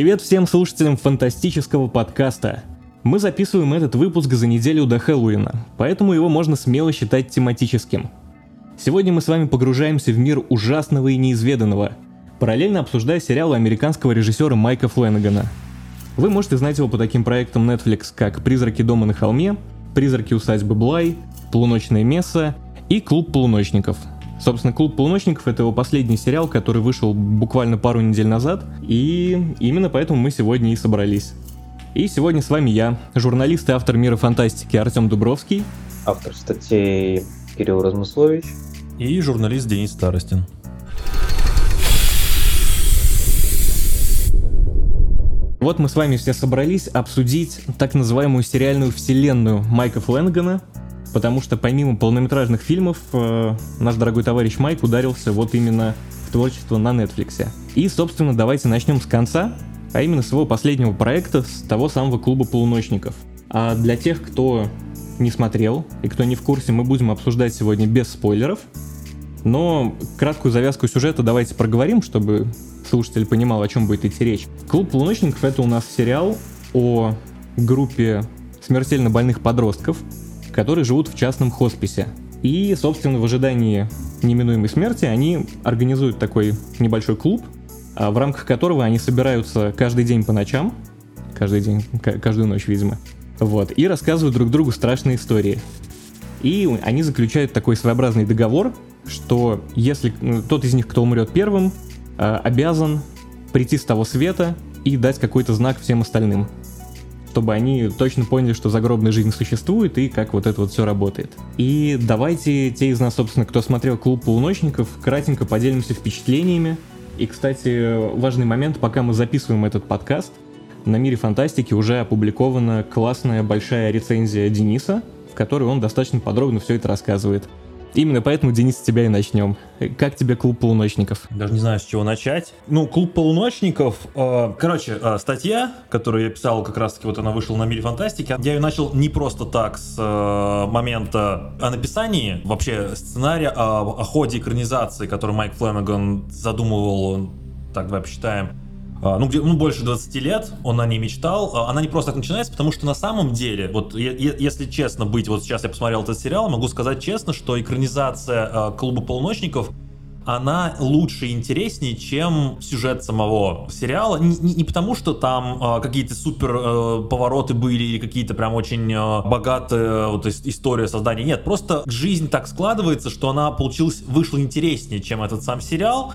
Привет всем слушателям фантастического подкаста. Мы записываем этот выпуск за неделю до Хэллоуина, поэтому его можно смело считать тематическим. Сегодня мы с вами погружаемся в мир ужасного и неизведанного, параллельно обсуждая сериалы американского режиссера Майка Фленнегана. Вы можете знать его по таким проектам Netflix, как «Призраки дома на холме», «Призраки усадьбы Блай», «Полуночное место» и «Клуб полуночников», Собственно, «Клуб полуночников» — это его последний сериал, который вышел буквально пару недель назад, и именно поэтому мы сегодня и собрались. И сегодня с вами я, журналист и автор мира фантастики Артем Дубровский. Автор статей Кирилл Размыслович. И журналист Денис Старостин. Вот мы с вами все собрались обсудить так называемую сериальную вселенную Майка Фленгана, потому что помимо полнометражных фильмов э, наш дорогой товарищ Майк ударился вот именно в творчество на Netflix. И, собственно, давайте начнем с конца, а именно с его последнего проекта, с того самого клуба полуночников. А для тех, кто не смотрел и кто не в курсе, мы будем обсуждать сегодня без спойлеров. Но краткую завязку сюжета давайте проговорим, чтобы слушатель понимал, о чем будет идти речь. Клуб полуночников это у нас сериал о группе смертельно больных подростков, которые живут в частном хосписе. И, собственно, в ожидании неминуемой смерти они организуют такой небольшой клуб, а, в рамках которого они собираются каждый день по ночам, каждый день, каждую ночь, видимо, вот, и рассказывают друг другу страшные истории. И они заключают такой своеобразный договор, что если ну, тот из них, кто умрет первым, а, обязан прийти с того света и дать какой-то знак всем остальным чтобы они точно поняли, что загробная жизнь существует и как вот это вот все работает. И давайте те из нас, собственно, кто смотрел «Клуб полуночников», кратенько поделимся впечатлениями. И, кстати, важный момент, пока мы записываем этот подкаст, на «Мире фантастики» уже опубликована классная большая рецензия Дениса, в которой он достаточно подробно все это рассказывает. Именно поэтому, Денис, с тебя и начнем. Как тебе клуб полуночников? Даже не знаю, с чего начать. Ну, клуб полуночников. Э, короче, э, статья, которую я писал, как раз таки вот она вышла на мире фантастики. Я ее начал не просто так с э, момента о написании, вообще сценария о, о ходе экранизации, который Майк Фленнеган задумывал, так давай посчитаем, а, ну, где, ну, больше 20 лет он о ней мечтал. А, она не просто так начинается, потому что на самом деле, вот если честно быть, вот сейчас я посмотрел этот сериал, могу сказать честно, что экранизация э, «Клуба полуночников» она лучше и интереснее, чем сюжет самого сериала. Не, не, не потому, что там э, какие-то супер э, повороты были или какие-то прям очень э, богатые вот, история создания. Нет, просто жизнь так складывается, что она получилась, вышла интереснее, чем этот сам сериал.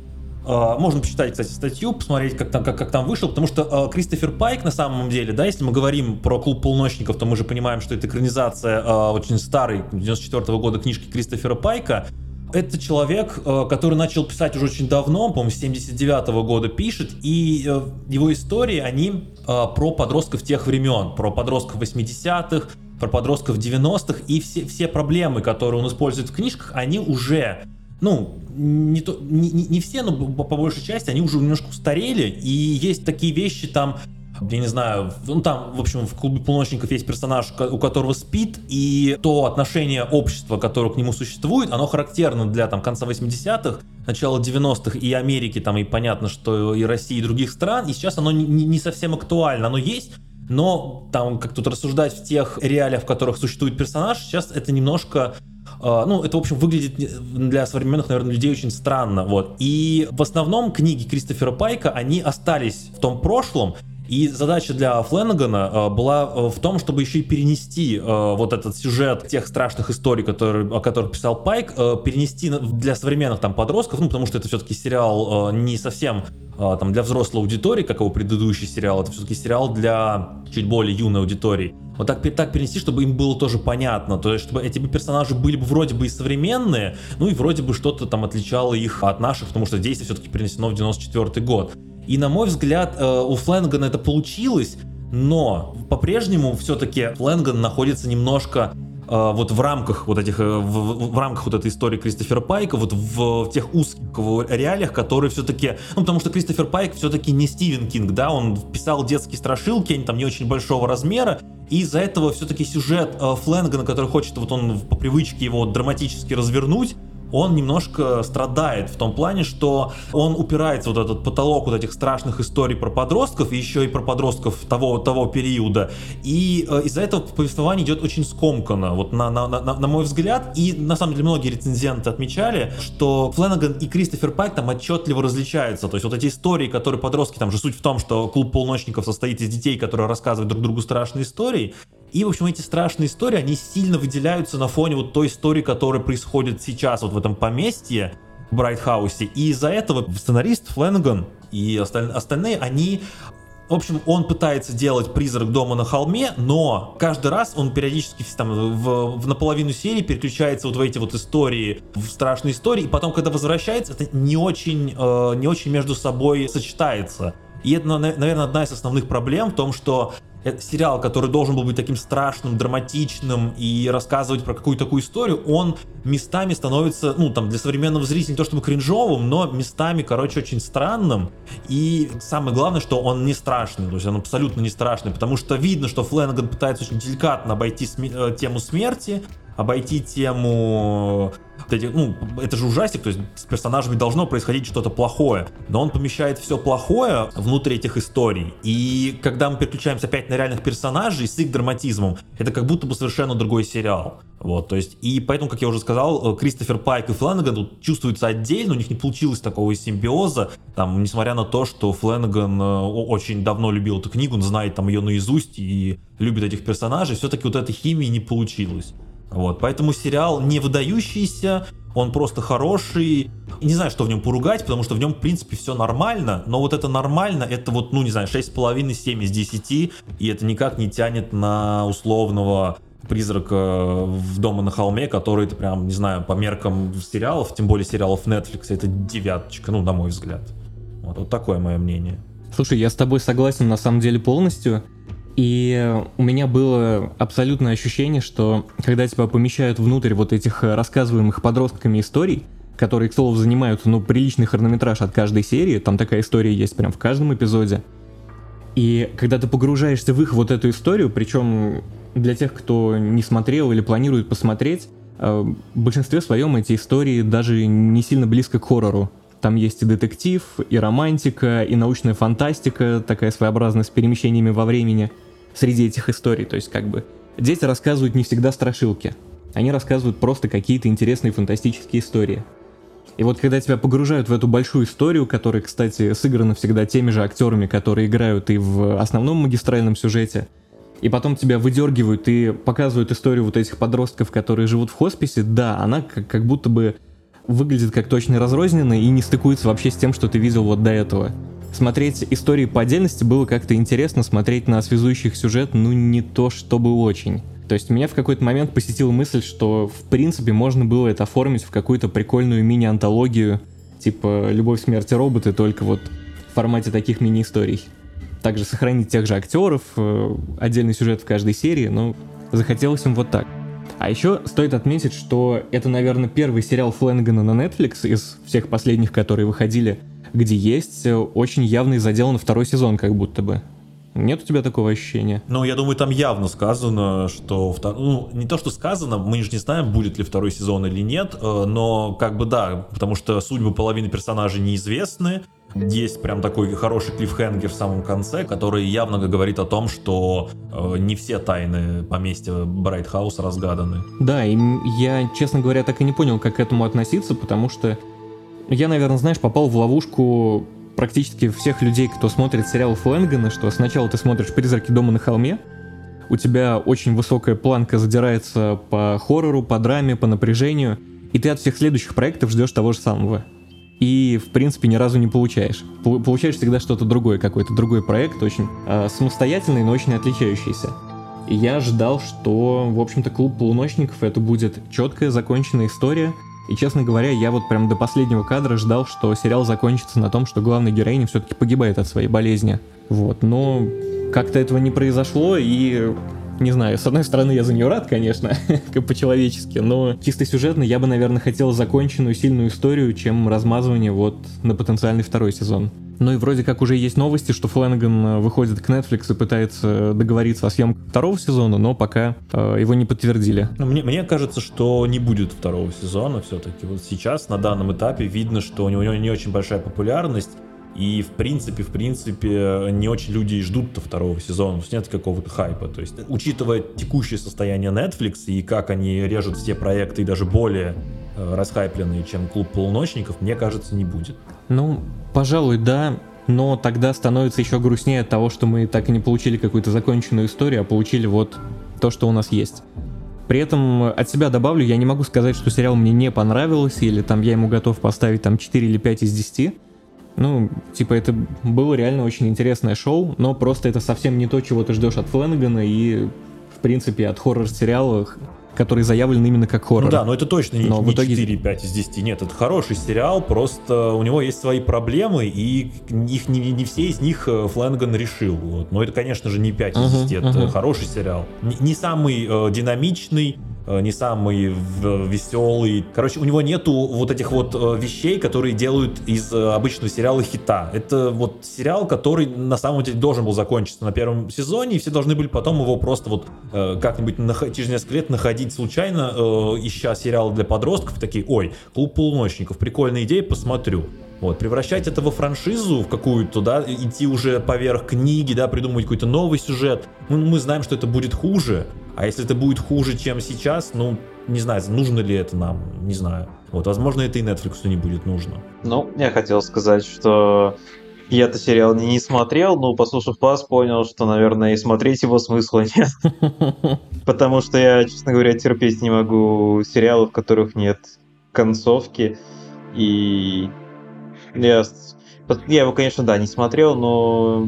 А, можно почитать, кстати, статью, посмотреть, как там, как, как там вышел, потому что э, Кристофер Пайк на самом деле, да, если мы говорим про клуб полуночников, то мы же понимаем, что это экранизация э, очень старой, 94 -го года книжки Кристофера Пайка. Это человек, э, который начал писать уже очень давно, по-моему, с 79 -го года пишет, и э, его истории, они э, про подростков тех времен, про подростков 80-х, про подростков 90-х, и все, все проблемы, которые он использует в книжках, они уже ну, не, то, не, не все, но по, большей части они уже немножко устарели, и есть такие вещи там, я не знаю, ну там, в общем, в клубе полуночников есть персонаж, у которого спит, и то отношение общества, которое к нему существует, оно характерно для там конца 80-х, начала 90-х и Америки, там, и понятно, что и России, и других стран, и сейчас оно не, не совсем актуально, оно есть, но там, как тут рассуждать в тех реалиях, в которых существует персонаж, сейчас это немножко ну, это, в общем, выглядит для современных, наверное, людей очень странно, вот. И в основном книги Кристофера Пайка, они остались в том прошлом, и задача для Фленнегана э, была э, в том, чтобы еще и перенести э, вот этот сюжет тех страшных историй, которые, о которых писал Пайк, перенести для современных там подростков, ну, потому что это все-таки сериал не совсем там для взрослой аудитории, как его предыдущий сериал, это все-таки сериал для чуть более юной аудитории. Вот так, так перенести, чтобы им было тоже понятно, то есть чтобы эти персонажи были бы вроде бы и современные, ну и вроде бы что-то там отличало их от наших, потому что действие все-таки перенесено в 94 год. И на мой взгляд, э, у Фленгана это получилось, но по-прежнему все-таки Фленган находится немножко э, вот в рамках вот этих, э, в, в рамках вот этой истории Кристофера Пайка, вот в, в тех узких реалиях, которые все-таки, ну потому что Кристофер Пайк все-таки не Стивен Кинг, да, он писал детские страшилки, они там не очень большого размера, и из-за этого все-таки сюжет э, Фленгана, который хочет вот он по привычке его драматически развернуть, он немножко страдает в том плане, что он упирается вот этот потолок вот этих страшных историй про подростков, и еще и про подростков того, того периода. И э, из-за этого повествование идет очень скомканно, вот на, на, на, на мой взгляд. И на самом деле многие рецензенты отмечали, что Фленаган и Кристофер Пайк там отчетливо различаются. То есть вот эти истории, которые подростки, там же суть в том, что клуб полночников состоит из детей, которые рассказывают друг другу страшные истории. И, в общем, эти страшные истории, они сильно выделяются на фоне вот той истории, которая происходит сейчас вот в этом поместье, в Брайтхаусе. И из-за этого сценарист Фленган и осталь... остальные, они в общем, он пытается делать призрак дома на холме, но каждый раз он периодически там, в, в наполовину серии переключается вот в эти вот истории, в страшные истории, и потом, когда возвращается, это не очень, э, не очень между собой сочетается. И это, наверное, одна из основных проблем в том, что сериал, который должен был быть таким страшным, драматичным и рассказывать про какую-то такую историю, он местами становится, ну, там, для современного зрителя не то чтобы кринжовым, но местами, короче, очень странным. И самое главное, что он не страшный, то есть он абсолютно не страшный, потому что видно, что Фленган пытается очень деликатно обойти см- э, тему смерти, обойти тему ну, это же ужастик, то есть с персонажами должно происходить что-то плохое, но он помещает все плохое внутрь этих историй. И когда мы переключаемся опять на реальных персонажей с их драматизмом, это как будто бы совершенно другой сериал. Вот, то есть, и поэтому, как я уже сказал, э, Кристофер Пайк и Фленнеган тут чувствуются отдельно, у них не получилось такого симбиоза, там, несмотря на то, что Фленнеган э, очень давно любил эту книгу, он знает там ее наизусть и любит этих персонажей, все-таки вот этой химии не получилось. Вот, поэтому сериал не выдающийся, он просто хороший. Не знаю, что в нем поругать, потому что в нем, в принципе, все нормально, но вот это нормально, это вот, ну, не знаю, 6,5-7 из 10, и это никак не тянет на условного призрака в дома на холме, который это прям, не знаю, по меркам сериалов, тем более сериалов Netflix, это девяточка, ну, на мой взгляд. Вот, вот такое мое мнение. Слушай, я с тобой согласен на самом деле полностью. И у меня было абсолютное ощущение, что когда тебя помещают внутрь вот этих рассказываемых подростками историй, которые, к слову, занимают, ну, приличный хронометраж от каждой серии, там такая история есть прям в каждом эпизоде. И когда ты погружаешься в их вот эту историю, причем для тех, кто не смотрел или планирует посмотреть, э, в большинстве своем эти истории даже не сильно близко к хоррору. Там есть и детектив, и романтика, и научная фантастика, такая своеобразная с перемещениями во времени – среди этих историй. То есть как бы дети рассказывают не всегда страшилки. Они рассказывают просто какие-то интересные фантастические истории. И вот когда тебя погружают в эту большую историю, которая, кстати, сыграна всегда теми же актерами, которые играют и в основном магистральном сюжете, и потом тебя выдергивают и показывают историю вот этих подростков, которые живут в хосписе, да, она как, как будто бы выглядит как точно разрозненная и не стыкуется вообще с тем, что ты видел вот до этого смотреть истории по отдельности было как-то интересно, смотреть на связующий сюжет, ну не то чтобы очень. То есть меня в какой-то момент посетила мысль, что в принципе можно было это оформить в какую-то прикольную мини-антологию, типа «Любовь, смерть и роботы», только вот в формате таких мини-историй. Также сохранить тех же актеров, э, отдельный сюжет в каждой серии, но захотелось им вот так. А еще стоит отметить, что это, наверное, первый сериал Фленгана на Netflix из всех последних, которые выходили – где есть э, очень явный задел на второй сезон, как будто бы. Нет у тебя такого ощущения? Ну, я думаю, там явно сказано, что... Втор... Ну, не то, что сказано, мы же не знаем, будет ли второй сезон или нет, э, но как бы да, потому что судьбы половины персонажей неизвестны. Есть прям такой хороший клиффхенгер в самом конце, который явно говорит о том, что э, не все тайны поместья Брайтхауса разгаданы. Да, и я, честно говоря, так и не понял, как к этому относиться, потому что я, наверное, знаешь, попал в ловушку практически всех людей, кто смотрит сериал Флэнгана, что сначала ты смотришь «Призраки дома на холме», у тебя очень высокая планка задирается по хоррору, по драме, по напряжению, и ты от всех следующих проектов ждешь того же самого. И, в принципе, ни разу не получаешь. Получаешь всегда что-то другое, какой-то другой проект, очень э, самостоятельный, но очень отличающийся. И я ждал, что, в общем-то, клуб полуночников это будет четкая, законченная история, и, честно говоря, я вот прям до последнего кадра ждал, что сериал закончится на том, что главная героиня все-таки погибает от своей болезни. Вот, но как-то этого не произошло, и не знаю, с одной стороны, я за нее рад, конечно, как по-человечески, но чисто сюжетно я бы, наверное, хотел законченную сильную историю, чем размазывание вот на потенциальный второй сезон. Ну и вроде как уже есть новости, что Флэнаган э, выходит к Netflix и пытается договориться о съемках второго сезона, но пока э, его не подтвердили. Ну, мне, мне кажется, что не будет второго сезона все-таки. Вот сейчас, на данном этапе, видно, что у него не очень большая популярность. И в принципе, в принципе, не очень люди ждут второго сезона, то есть нет какого-то хайпа. То есть, учитывая текущее состояние Netflix и как они режут все проекты и даже более э, расхайпленные, чем клуб полуночников, мне кажется, не будет. Ну, пожалуй, да. Но тогда становится еще грустнее от того, что мы так и не получили какую-то законченную историю, а получили вот то, что у нас есть. При этом от себя добавлю, я не могу сказать, что сериал мне не понравился, или там я ему готов поставить там 4 или 5 из 10. Ну, типа, это было реально очень интересное шоу, но просто это совсем не то, чего ты ждешь от Флэнагана и, в принципе, от хоррор-сериала, который заявлен именно как хоррор. Ну да, но это точно не, но не в итоге... 4-5 из 10. Нет, это хороший сериал, просто у него есть свои проблемы, и их, не, не все из них э, Флэнган решил. Вот. Но это, конечно же, не 5 из 10, uh-huh, это uh-huh. хороший сериал. Не, не самый э, динамичный, не самый веселый. Короче, у него нету вот этих вот э, вещей, которые делают из э, обычного сериала хита. Это вот сериал, который на самом деле должен был закончиться на первом сезоне, и все должны были потом его просто вот как-нибудь через несколько лет находить случайно, ища сериалы для подростков, такие, ой, клуб полуночников, прикольная идея, посмотрю. Вот, превращать это во франшизу, в какую-то, да, идти уже поверх книги, да, придумывать какой-то новый сюжет. Ну, мы знаем, что это будет хуже. А если это будет хуже, чем сейчас, ну, не знаю, нужно ли это нам, не знаю. Вот, возможно, это и Netflix не будет нужно. Ну, я хотел сказать, что я-то сериал не, смотрел, но послушав вас, понял, что, наверное, и смотреть его смысла нет. Потому что я, честно говоря, терпеть не могу сериалы, в которых нет концовки. И я, я его, конечно, да, не смотрел, но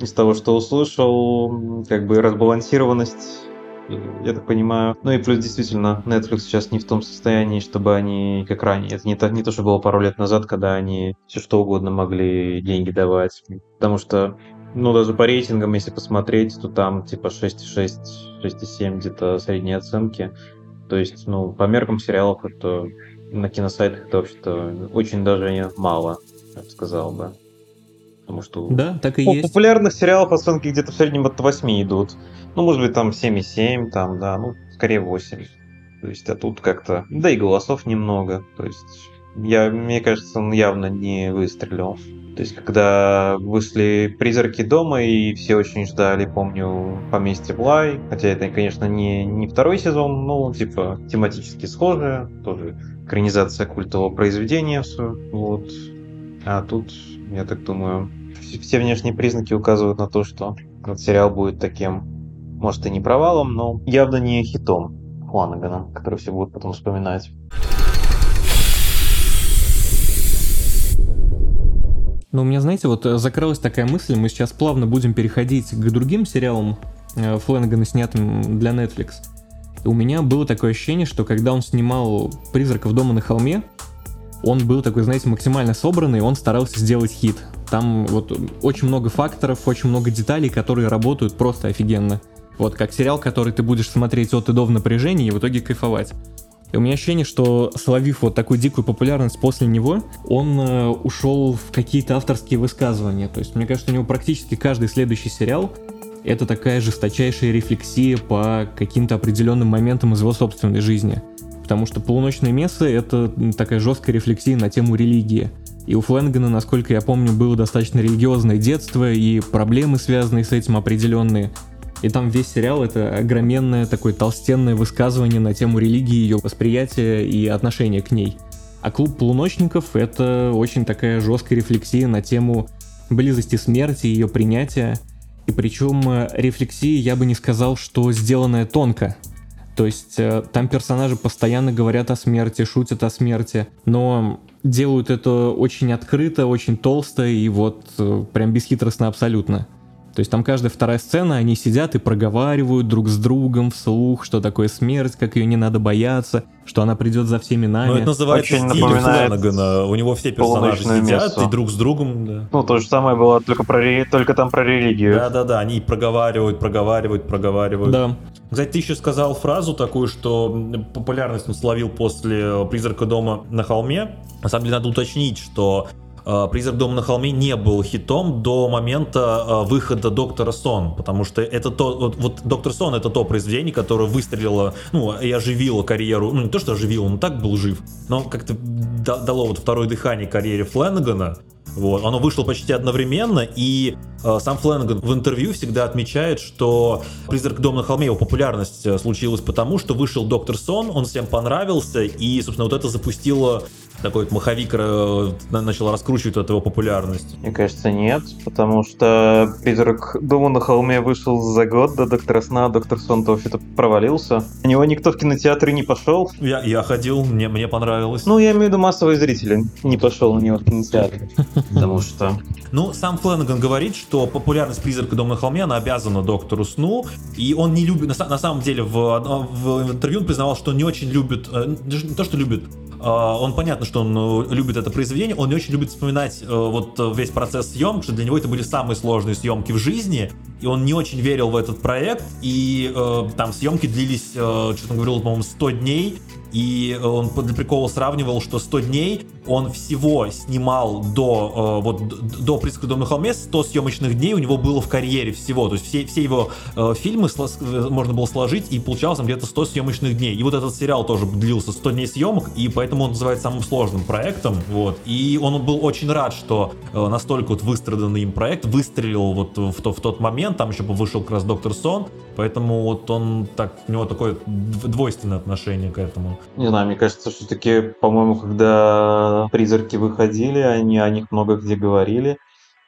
из того, что услышал, как бы разбалансированность я так понимаю. Ну и плюс действительно, Netflix сейчас не в том состоянии, чтобы они, как ранее, это не то, не то, что было пару лет назад, когда они все что угодно могли деньги давать. Потому что, ну даже по рейтингам, если посмотреть, то там типа 6,6, 6,7 где-то средние оценки. То есть, ну, по меркам сериалов это на киносайтах это вообще-то очень даже мало, я бы сказал бы. Потому что да, так и есть. популярных сериалов оценки где-то в среднем от 8 идут. Ну, может быть, там 7,7, там, да, ну, скорее 8. То есть, а тут как-то... Да и голосов немного. То есть, я, мне кажется, он явно не выстрелил. То есть, когда вышли «Призраки дома», и все очень ждали, помню, «Поместье Блай», хотя это, конечно, не, не второй сезон, но, типа, тематически схожие, тоже экранизация культового произведения, вот. А тут, я так думаю, все внешние признаки указывают на то, что этот сериал будет таким может и не провалом, но явно не хитом Фланагана, который все будут потом вспоминать. Ну, у меня, знаете, вот э, закрылась такая мысль, мы сейчас плавно будем переходить к другим сериалам э, Флэнагана, снятым для Netflix. У меня было такое ощущение, что когда он снимал «Призраков дома на холме», он был такой, знаете, максимально собранный, он старался сделать хит. Там вот очень много факторов, очень много деталей, которые работают просто офигенно. Вот как сериал, который ты будешь смотреть от и до в напряжении и в итоге кайфовать. И у меня ощущение, что словив вот такую дикую популярность после него, он э, ушел в какие-то авторские высказывания. То есть мне кажется, у него практически каждый следующий сериал это такая жесточайшая рефлексия по каким-то определенным моментам из его собственной жизни. Потому что «Полуночное место» — это такая жесткая рефлексия на тему религии. И у Флэнгана, насколько я помню, было достаточно религиозное детство и проблемы, связанные с этим определенные. И там весь сериал это огроменное такое толстенное высказывание на тему религии, ее восприятия и отношения к ней. А клуб полуночников это очень такая жесткая рефлексия на тему близости смерти, ее принятия. И причем э, рефлексии я бы не сказал, что сделанная тонко. То есть э, там персонажи постоянно говорят о смерти, шутят о смерти, но делают это очень открыто, очень толсто и вот э, прям бесхитростно абсолютно. То есть там каждая вторая сцена, они сидят и проговаривают друг с другом вслух, что такое смерть, как ее не надо бояться, что она придет за всеми нами. Ну, это называется Очень стиль Флэнагана. У него все персонажи сидят место. и друг с другом. Да. Ну, то же самое было, только, про, только там про религию. Да-да-да, они проговаривают, проговаривают, проговаривают. Да. Кстати, ты еще сказал фразу такую, что популярность он словил после «Призрака дома на холме». На самом деле, надо уточнить, что «Призрак дома на холме» не был хитом до момента выхода «Доктора Сон», потому что это то, вот, вот «Доктор Сон» — это то произведение, которое выстрелило, ну, и оживило карьеру, ну, не то, что оживило, он так был жив, но как-то дало вот второе дыхание карьере Фленнегана, вот. Оно вышло почти одновременно, и э, сам Фленган в интервью всегда отмечает, что «Призрак дома на холме» его популярность э, случилась потому, что вышел Доктор Сон, он всем понравился, и, собственно, вот это запустило такой вот маховик э, начал раскручивать эту его популярность? Мне кажется, нет, потому что «Призрак дома на холме» вышел за год до «Доктора сна», «Доктор сон» то вообще-то провалился. У него никто в кинотеатры не пошел. Я, я ходил, мне, мне понравилось. Ну, я имею в виду массовые зрители. Не пошел на него в кинотеатр. Потому что... Ну, сам Фленнеган говорит, что популярность «Призрака дома на холме» она обязана «Доктору сну», и он не любит... На, на самом деле, в, в интервью он признавал, что не очень любит... Э, не то, что любит, а, он понятно, что он э, любит это произведение, он не очень любит вспоминать э, вот э, весь процесс съемки, что для него это были самые сложные съемки в жизни, и он не очень верил в этот проект, и там съемки длились, что-то говорил, по-моему, 100 дней, и он для прикола сравнивал, что 100 дней он всего снимал до, э, вот, до «Призрака дома на холме», 100 съемочных дней у него было в карьере всего. То есть все, все его э, фильмы э, можно было сложить, и получалось там где-то 100 съемочных дней. И вот этот сериал тоже длился 100 дней съемок, и поэтому он называется самым сложным проектом. Вот. И он был очень рад, что э, настолько вот выстраданный им проект выстрелил вот в, то, в тот момент, там еще вышел как раз «Доктор Сон», поэтому вот он так, у него такое двойственное отношение к этому. Не знаю, мне кажется, все-таки, по-моему, когда призраки выходили, они о них много где говорили.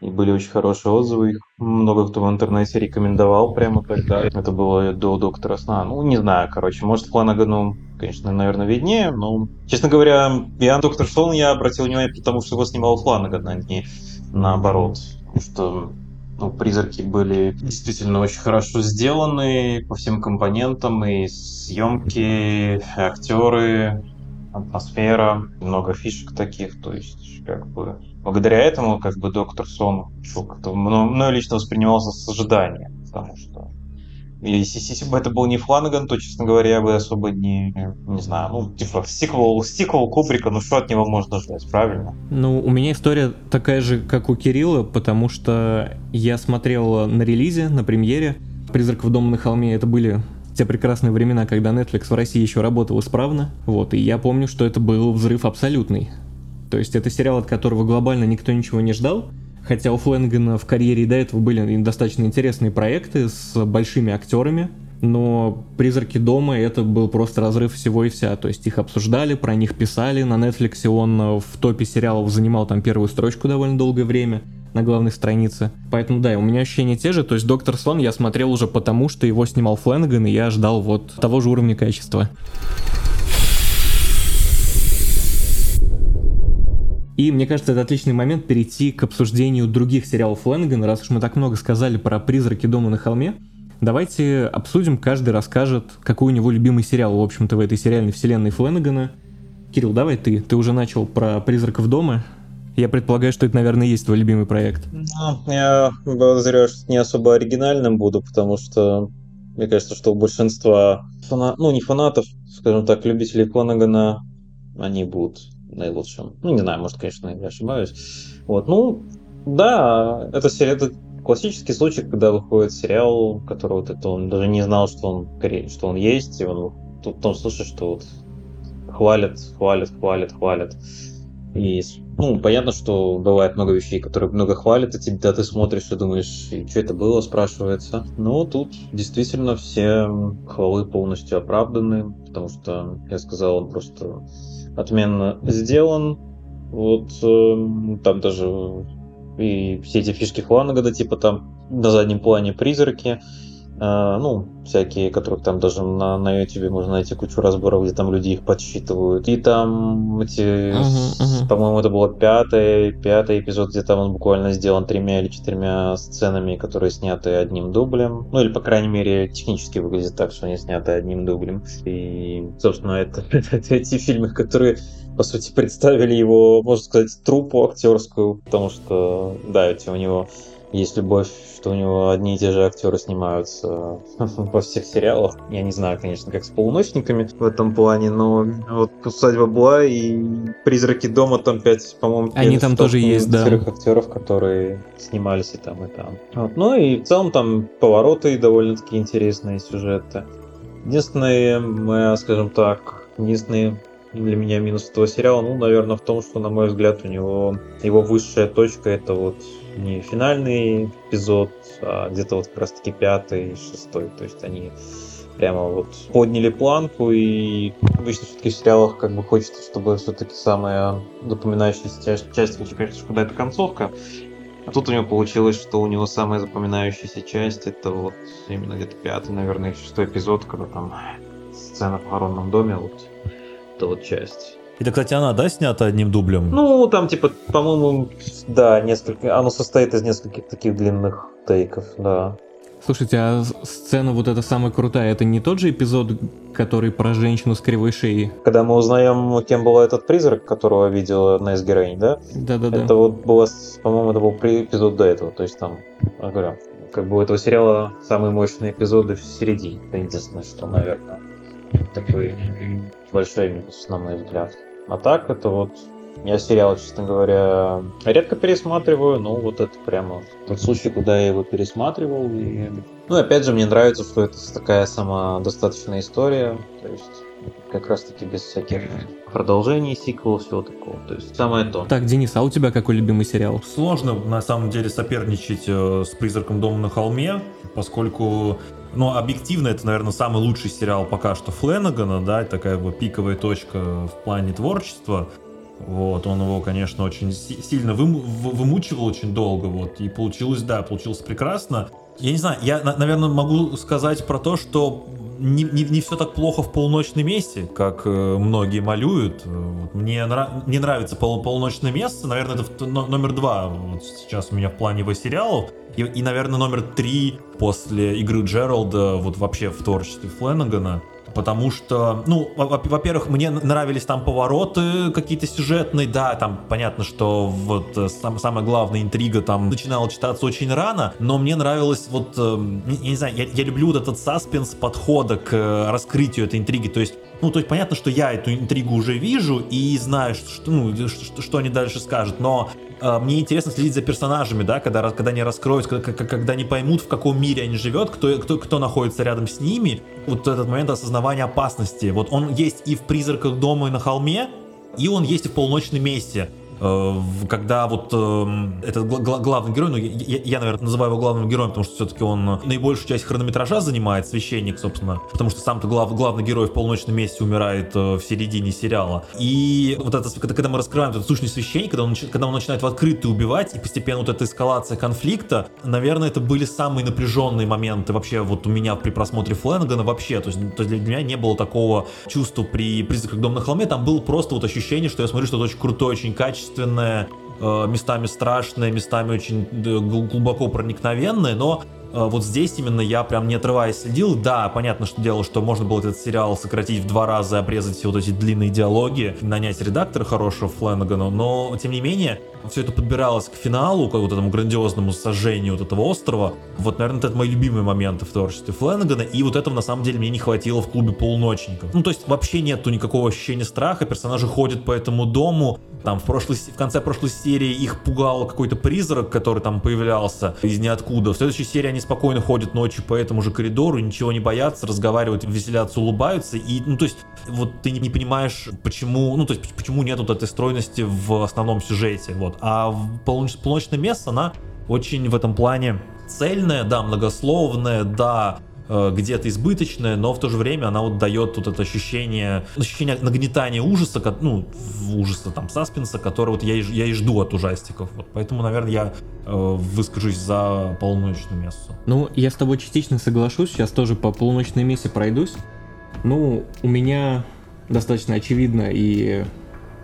И были очень хорошие отзывы, их много кто в интернете рекомендовал прямо тогда. Это было до Доктора Сна. Ну, не знаю, короче, может, Фланагану, конечно, наверное, виднее, но, честно говоря, я Доктор Сон я обратил внимание, потому что его снимал Фланаган, а не наоборот. Что ну, призраки были действительно очень хорошо сделаны по всем компонентам, и съемки, актеры, атмосфера, много фишек таких, то есть как бы благодаря этому как бы Доктор Сон как-то мной лично воспринимался с ожиданием, потому что если, бы это был не Фланаган, то, честно говоря, я бы особо не, не знаю, ну, типа, сиквел, сиквел Кубрика, ну что от него можно ждать, правильно? Ну, у меня история такая же, как у Кирилла, потому что я смотрел на релизе, на премьере «Призраков дома на холме», это были те прекрасные времена, когда Netflix в России еще работал исправно. Вот, и я помню, что это был взрыв абсолютный. То есть это сериал, от которого глобально никто ничего не ждал. Хотя у Фленгана в карьере и до этого были достаточно интересные проекты с большими актерами, но «Призраки дома» это был просто разрыв всего и вся. То есть их обсуждали, про них писали. На Netflix он в топе сериалов занимал там первую строчку довольно долгое время на главной странице. Поэтому да, у меня ощущения те же. То есть Доктор Сон я смотрел уже потому, что его снимал Фленган, и я ждал вот того же уровня качества. И мне кажется, это отличный момент перейти к обсуждению других сериалов Фленгана, раз уж мы так много сказали про «Призраки дома на холме». Давайте обсудим, каждый расскажет, какой у него любимый сериал, в общем-то, в этой сериальной вселенной Фленнегана. Кирилл, давай ты. Ты уже начал про «Призраков дома». Я предполагаю, что это, наверное, и есть твой любимый проект. Ну, я подозреваю, что не особо оригинальным буду, потому что мне кажется, что у большинства фана... ну, не фанатов, скажем так, любителей Фланагана, они будут наилучшим. Ну, не знаю, может, конечно, я ошибаюсь. Вот, ну, да, это это классический случай, когда выходит сериал, который вот это он даже не знал, что он, что он есть, и он тут в том случае, что вот хвалят, хвалят, хвалят, хвалят. И, ну, понятно, что бывает много вещей, которые много хвалят, и тебя ты смотришь и думаешь, и что это было, спрашивается. Но тут действительно все хвалы полностью оправданы, потому что, я сказал, он просто отменно сделан. Вот э, там даже и все эти фишки Хванагада, типа там на заднем плане призраки, ну, всякие, которых там даже на, на YouTube можно найти кучу разборов, где там люди их подсчитывают. И там эти, uh-huh, uh-huh. по-моему, это было пятый, пятый эпизод, где там он буквально сделан тремя или четырьмя сценами, которые сняты одним дублем. Ну, или, по крайней мере, технически выглядит так, что они сняты одним дублем. И, собственно, это, это, это эти фильмы, которые по сути, представили его, можно сказать, трупу актерскую, потому что, да, ведь у него есть любовь, что у него одни и те же актеры снимаются во всех сериалах. Я не знаю, конечно, как с полуночниками в этом плане, но вот «Усадьба Буа» и «Призраки дома» там пять, по-моему, Они там тоже есть, да. актеров, которые снимались и там, и там. Вот. Ну и в целом там повороты довольно-таки интересные сюжеты. Единственное, скажем так, единственный для меня минус этого сериала, ну, наверное, в том, что, на мой взгляд, у него его высшая точка это вот не финальный эпизод, а где-то вот как раз таки пятый, шестой. То есть они прямо вот подняли планку, и обычно все-таки в сериалах как бы хочется, чтобы все-таки самая запоминающаяся часть, часть конечно, куда это концовка. А тут у него получилось, что у него самая запоминающаяся часть это вот именно где-то пятый, наверное, шестой эпизод, когда там сцена в хоронном доме, вот эта вот часть. Это, кстати, она, да, снята одним дублем? Ну, там, типа, по-моему, да, несколько. Оно состоит из нескольких таких длинных тейков, да. Слушайте, а сцена вот эта самая крутая, это не тот же эпизод, который про женщину с кривой шеей? Когда мы узнаем, кем был этот призрак, которого видела одна из героинь, да? Да-да-да. Это вот было, по-моему, это был эпизод до этого, то есть там, я говорю, как бы у этого сериала самые мощные эпизоды в середине. Это единственное, что, наверное, такой большой минус, на мой взгляд. А так это вот я сериал, честно говоря, редко пересматриваю, но вот это прямо тот случай, куда я его пересматривал. И... Ну, опять же, мне нравится, что это такая самодостаточная история, то есть как раз-таки без всяких продолжений, сиквелов, всего такого. То есть самое то. Так, Денис, а у тебя какой любимый сериал? Сложно, на самом деле, соперничать э, с «Призраком дома на холме», поскольку ну, объективно, это, наверное, самый лучший сериал пока что Фленагана, да, такая вот пиковая точка в плане творчества. Вот, он его, конечно, очень сильно вым вымучивал очень долго, вот, и получилось, да, получилось прекрасно. Я не знаю, я, наверное, могу сказать про то, что не, не, не все так плохо в полуночном месте, как э, многие малюют. Вот, мне, нрав, мне нравится пол, полуночное место, наверное, это номер два вот сейчас у меня в плане его сериалов. И, и, наверное, номер три после игры Джералда, вот вообще в творчестве Фленнегана. Потому что, ну, во-первых, мне нравились там повороты какие-то сюжетные, да, там понятно, что вот э, сам, самая главная интрига там начинала читаться очень рано, но мне нравилось вот, э, я не знаю, я, я люблю вот этот саспенс подхода к э, раскрытию этой интриги, то есть ну, то есть понятно, что я эту интригу уже вижу и знаю, что, ну, что, что они дальше скажут, но э, мне интересно следить за персонажами, да, когда, когда они раскроют, когда, когда они поймут, в каком мире они живут, кто, кто, кто находится рядом с ними. Вот этот момент осознавания опасности. Вот он есть и в «Призраках дома» и на холме, и он есть и в «Полуночном месте». Э, когда вот э, этот главный герой, ну я, я, наверное, называю его главным героем, потому что все-таки он наибольшую часть хронометража занимает, священник, собственно, потому что сам-то глав, главный герой в полночном месте умирает э, в середине сериала. И вот это, когда, мы раскрываем эту сущность священника, когда он, когда он начинает в открытую убивать, и постепенно вот эта эскалация конфликта, наверное, это были самые напряженные моменты вообще вот у меня при просмотре Фленгана вообще, то есть, то есть для меня не было такого чувства при «Призраках дом на холме», там было просто вот ощущение, что я смотрю что-то очень крутое, очень качественное, качественное, э, местами страшное, местами очень глубоко проникновенное, но э, вот здесь именно я прям не отрываясь следил. Да, понятно, что дело, что можно было этот сериал сократить в два раза, обрезать все вот эти длинные диалоги, нанять редактора хорошего Фленагану, но тем не менее все это подбиралось к финалу, к вот этому грандиозному сожжению вот этого острова. Вот, наверное, это мои любимые моменты в творчестве Фленагана, и вот этого на самом деле мне не хватило в клубе полуночников. Ну, то есть вообще нету никакого ощущения страха, персонажи ходят по этому дому, там в, прошлой, в конце прошлой серии их пугал какой-то призрак, который там появлялся из ниоткуда. В следующей серии они спокойно ходят ночью по этому же коридору, ничего не боятся, разговаривают, веселятся, улыбаются. И, ну, то есть, вот ты не понимаешь, почему, ну, то есть, почему нет вот этой стройности в основном сюжете. Вот. А полуноч, полуночное место, она очень в этом плане цельная, да, многословная, да, э, где-то избыточная, но в то же время она вот дает вот это ощущение, ощущение нагнетания ужаса, ну, ужаса там, саспенса, который вот я и, я и жду от ужастиков. Вот, поэтому, наверное, я э, выскажусь за полуночную мессу. Ну, я с тобой частично соглашусь, сейчас тоже по полуночной мессе пройдусь. Ну, у меня достаточно очевидно и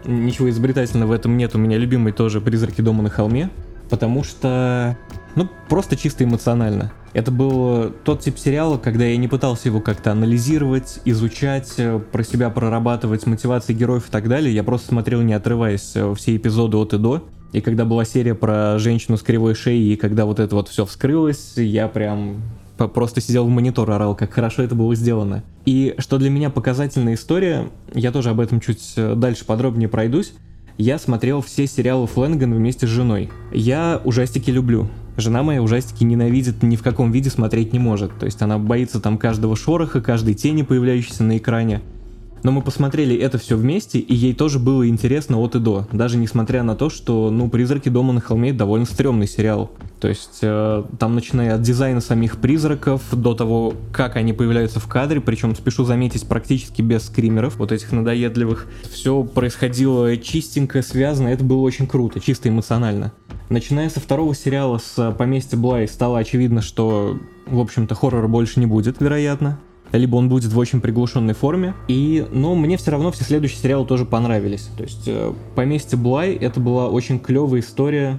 ничего изобретательного в этом нет. У меня любимый тоже «Призраки дома на холме», потому что, ну, просто чисто эмоционально. Это был тот тип сериала, когда я не пытался его как-то анализировать, изучать, э, про себя прорабатывать, мотивации героев и так далее. Я просто смотрел, не отрываясь, э, все эпизоды от и до. И когда была серия про женщину с кривой шеей, и когда вот это вот все вскрылось, я прям просто сидел в монитор, орал, как хорошо это было сделано. И что для меня показательная история, я тоже об этом чуть э, дальше подробнее пройдусь, я смотрел все сериалы Флэнган вместе с женой. Я ужастики люблю. Жена моя ужастики ненавидит, ни в каком виде смотреть не может. То есть она боится там каждого шороха, каждой тени, появляющейся на экране. Но мы посмотрели это все вместе, и ей тоже было интересно от и до. Даже несмотря на то, что, ну, «Призраки дома на холме» — довольно стрёмный сериал. То есть э, там, начиная от дизайна самих призраков, до того, как они появляются в кадре, причем, спешу заметить, практически без скримеров, вот этих надоедливых, все происходило чистенько, связано, это было очень круто, чисто эмоционально. Начиная со второго сериала с «Поместья Блай» стало очевидно, что, в общем-то, хоррора больше не будет, вероятно либо он будет в очень приглушенной форме. И, но мне все равно все следующие сериалы тоже понравились. То есть э, «Поместье Блай» — это была очень клевая история.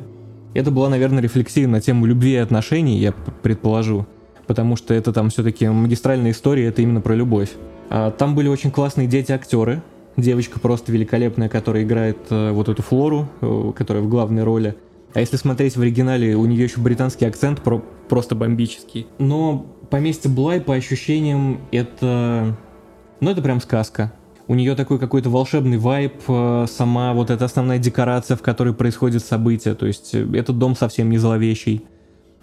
Это была, наверное, рефлексия на тему любви и отношений, я предположу. Потому что это там все-таки магистральная история, это именно про любовь. А, там были очень классные дети-актеры. Девочка просто великолепная, которая играет э, вот эту Флору, э, которая в главной роли. А если смотреть в оригинале, у нее еще британский акцент про просто бомбический. Но поместье Блай, по ощущениям, это... Ну, это прям сказка. У нее такой какой-то волшебный вайб, э, сама вот эта основная декорация, в которой происходят события. То есть э, этот дом совсем не зловещий,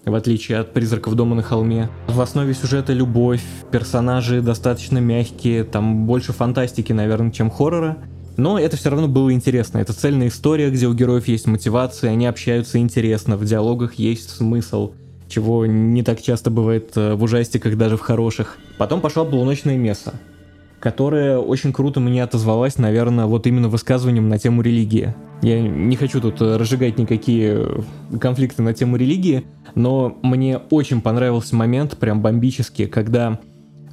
в отличие от призраков дома на холме. В основе сюжета любовь, персонажи достаточно мягкие, там больше фантастики, наверное, чем хоррора. Но это все равно было интересно. Это цельная история, где у героев есть мотивация, они общаются интересно, в диалогах есть смысл чего не так часто бывает э, в ужастиках, даже в хороших. Потом пошла «Полуночное место», которая очень круто мне отозвалась, наверное, вот именно высказыванием на тему религии. Я не хочу тут э, разжигать никакие э, конфликты на тему религии, но мне очень понравился момент, прям бомбический, когда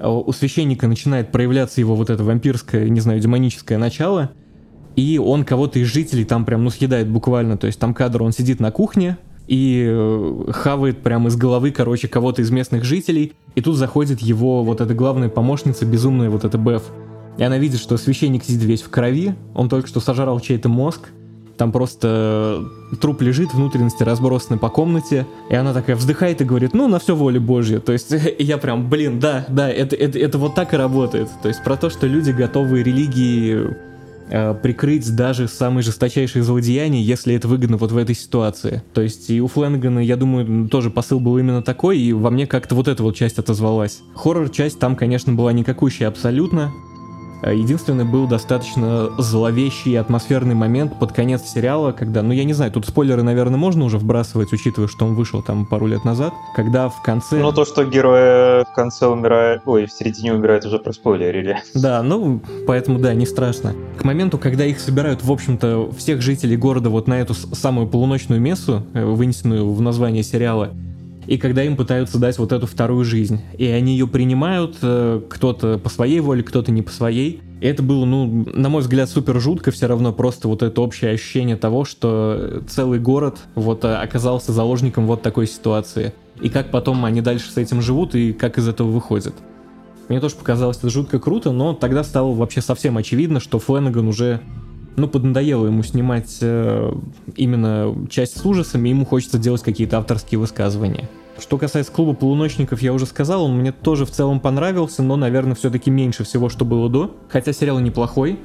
у священника начинает проявляться его вот это вампирское, не знаю, демоническое начало, и он кого-то из жителей там прям, ну, съедает буквально, то есть там кадр, он сидит на кухне, и э, хавает прямо из головы, короче, кого-то из местных жителей. И тут заходит его вот эта главная помощница, безумная вот эта Беф. И она видит, что священник сидит весь в крови, он только что сожрал чей-то мозг, там просто труп лежит, внутренности разбросаны по комнате, и она такая вздыхает и говорит, ну, на все воля Божья. То есть я прям, блин, да, да, это, это, это вот так и работает. То есть про то, что люди готовы религии Э, прикрыть даже самые жесточайшие злодеяния, если это выгодно вот в этой ситуации. То есть и у Фленгана, я думаю, тоже посыл был именно такой, и во мне как-то вот эта вот часть отозвалась. Хоррор-часть там, конечно, была никакущая абсолютно, единственный был достаточно зловещий атмосферный момент под конец сериала, когда, ну я не знаю, тут спойлеры, наверное, можно уже вбрасывать, учитывая, что он вышел там пару лет назад, когда в конце... Ну то, что герои в конце умирают, ой, в середине умирают, уже проспойлерили. Да, ну, поэтому да, не страшно. К моменту, когда их собирают, в общем-то, всех жителей города вот на эту самую полуночную мессу, э, вынесенную в название сериала, и когда им пытаются дать вот эту вторую жизнь. И они ее принимают, э, кто-то по своей воле, кто-то не по своей. И это было, ну, на мой взгляд, супер жутко все равно, просто вот это общее ощущение того, что целый город вот э, оказался заложником вот такой ситуации. И как потом они дальше с этим живут, и как из этого выходят. Мне тоже показалось это жутко круто, но тогда стало вообще совсем очевидно, что Фленаган уже ну, поднадоело ему снимать э, именно часть с ужасами, ему хочется делать какие-то авторские высказывания. Что касается клуба полуночников, я уже сказал, он мне тоже в целом понравился, но, наверное, все-таки меньше всего, что было до. Хотя сериал неплохой.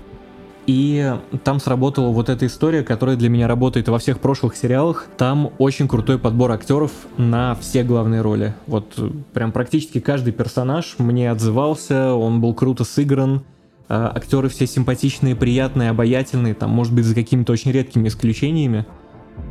И там сработала вот эта история, которая для меня работает во всех прошлых сериалах. Там очень крутой подбор актеров на все главные роли. Вот прям практически каждый персонаж мне отзывался, он был круто сыгран. А, актеры все симпатичные, приятные, обаятельные, там, может быть, за какими-то очень редкими исключениями.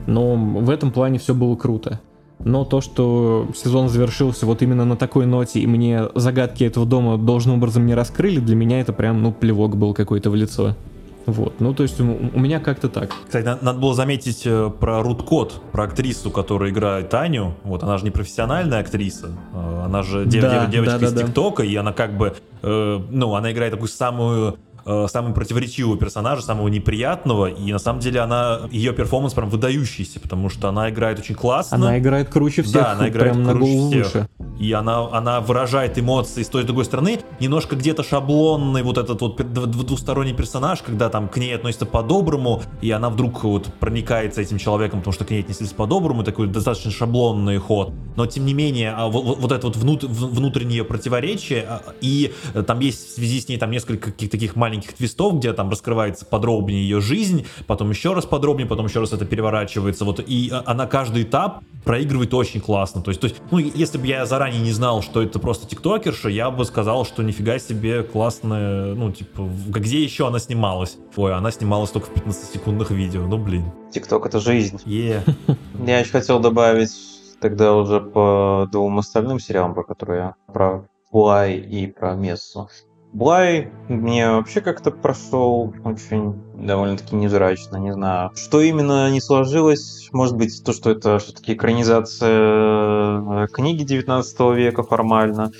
Но в этом плане все было круто. Но то, что сезон завершился вот именно на такой ноте, и мне загадки этого дома должным образом не раскрыли, для меня это прям, ну, плевок был какой-то в лицо. Вот, ну то есть у, у меня как-то так. Кстати, надо, надо было заметить э, про Рут Кот, про актрису, которая играет Таню. Вот она же не профессиональная актриса, э, она же дев, да, девочка да, да, из ТикТока, и она как бы, э, ну, она играет такую самую э, самого противоречивого персонажа, самого неприятного, и на самом деле она, ее перформанс прям выдающийся, потому что она играет очень классно. Она играет круче всех, да, она играет прям круче на всех. выше. и она, она выражает эмоции с той и другой стороны. Немножко где-то шаблонный вот этот вот двусторонний персонаж, когда там к ней относятся по-доброму, и она вдруг вот проникается этим человеком, потому что к ней отнеслись по-доброму, такой достаточно шаблонный ход. Но тем не менее, а вот, вот это вот внут, внутреннее противоречие, а, и там есть в связи с ней там несколько каких-то таких маленьких твистов, где там раскрывается подробнее ее жизнь, потом еще раз подробнее, потом еще раз это переворачивается. Вот и а, она каждый этап проигрывает очень классно. То есть, то есть, ну, если бы я заранее не знал, что это просто тиктокерша, я бы сказал, что нифига себе классная, ну, типа, где еще она снималась? Ой, она снималась только в 15-секундных видео, ну, блин. Тикток — это жизнь. Yeah. Я еще хотел добавить тогда уже по двум остальным сериалам, про которые я про Флай и про Мессу. Блай мне вообще как-то прошел очень довольно-таки невзрачно, не знаю. Что именно не сложилось, может быть, то, что это все-таки экранизация э, книги 19 века формально,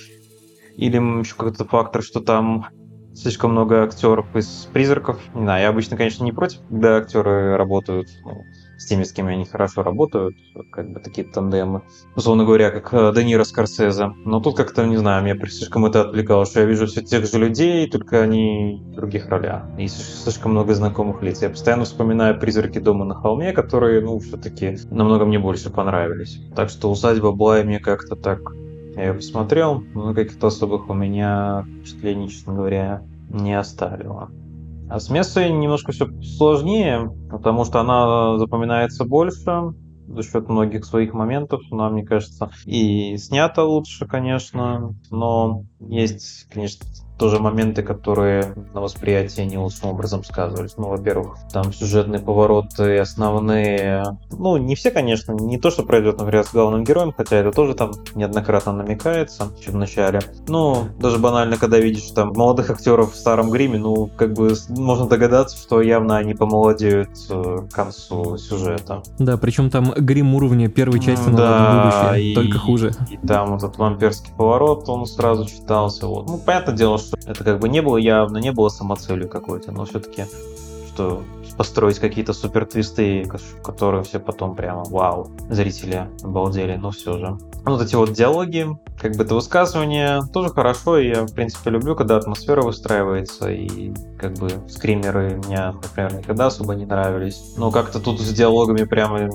или еще какой-то фактор, что там слишком много актеров из призраков. Не знаю, я обычно, конечно, не против, когда актеры работают ну, с теми, с кем они хорошо работают, как бы такие тандемы. Условно говоря, как э, Де Ниро Скорсезе. Но тут как-то, не знаю, меня слишком это отвлекало, что я вижу все тех же людей, только они в других ролях. И слишком много знакомых лиц. Я постоянно вспоминаю «Призраки дома на холме», которые, ну, все-таки намного мне больше понравились. Так что «Усадьба Блай» мне как-то так... Я ее посмотрел, но каких-то особых у меня впечатлений, честно говоря, не оставила. А с Мессой немножко все сложнее, потому что она запоминается больше за счет многих своих моментов. Она, мне кажется, и снята лучше, конечно, но есть, конечно, тоже моменты, которые на восприятие не лучшим образом сказывались. Ну, во-первых, там сюжетные повороты основные. Ну, не все, конечно, не то, что пройдет, например, с главным героем, хотя это тоже там неоднократно намекается, еще в начале. Ну, даже банально, когда видишь там молодых актеров в старом гриме, ну, как бы можно догадаться, что явно они помолодеют э, к концу сюжета. Да, причем там грим уровня первой части на да, будущее, и, только хуже. И, и там вот этот вампирский поворот, он сразу читался. Вот. Ну, понятное дело, что это как бы не было явно, не было самоцелью какой-то, но все-таки что построить какие-то супер твисты, которые все потом прямо вау, зрители обалдели, но все же. Вот эти вот диалоги, как бы это высказывание, тоже хорошо, и я, в принципе, люблю, когда атмосфера выстраивается, и как бы скримеры мне, например, никогда особо не нравились. Но как-то тут с диалогами прямо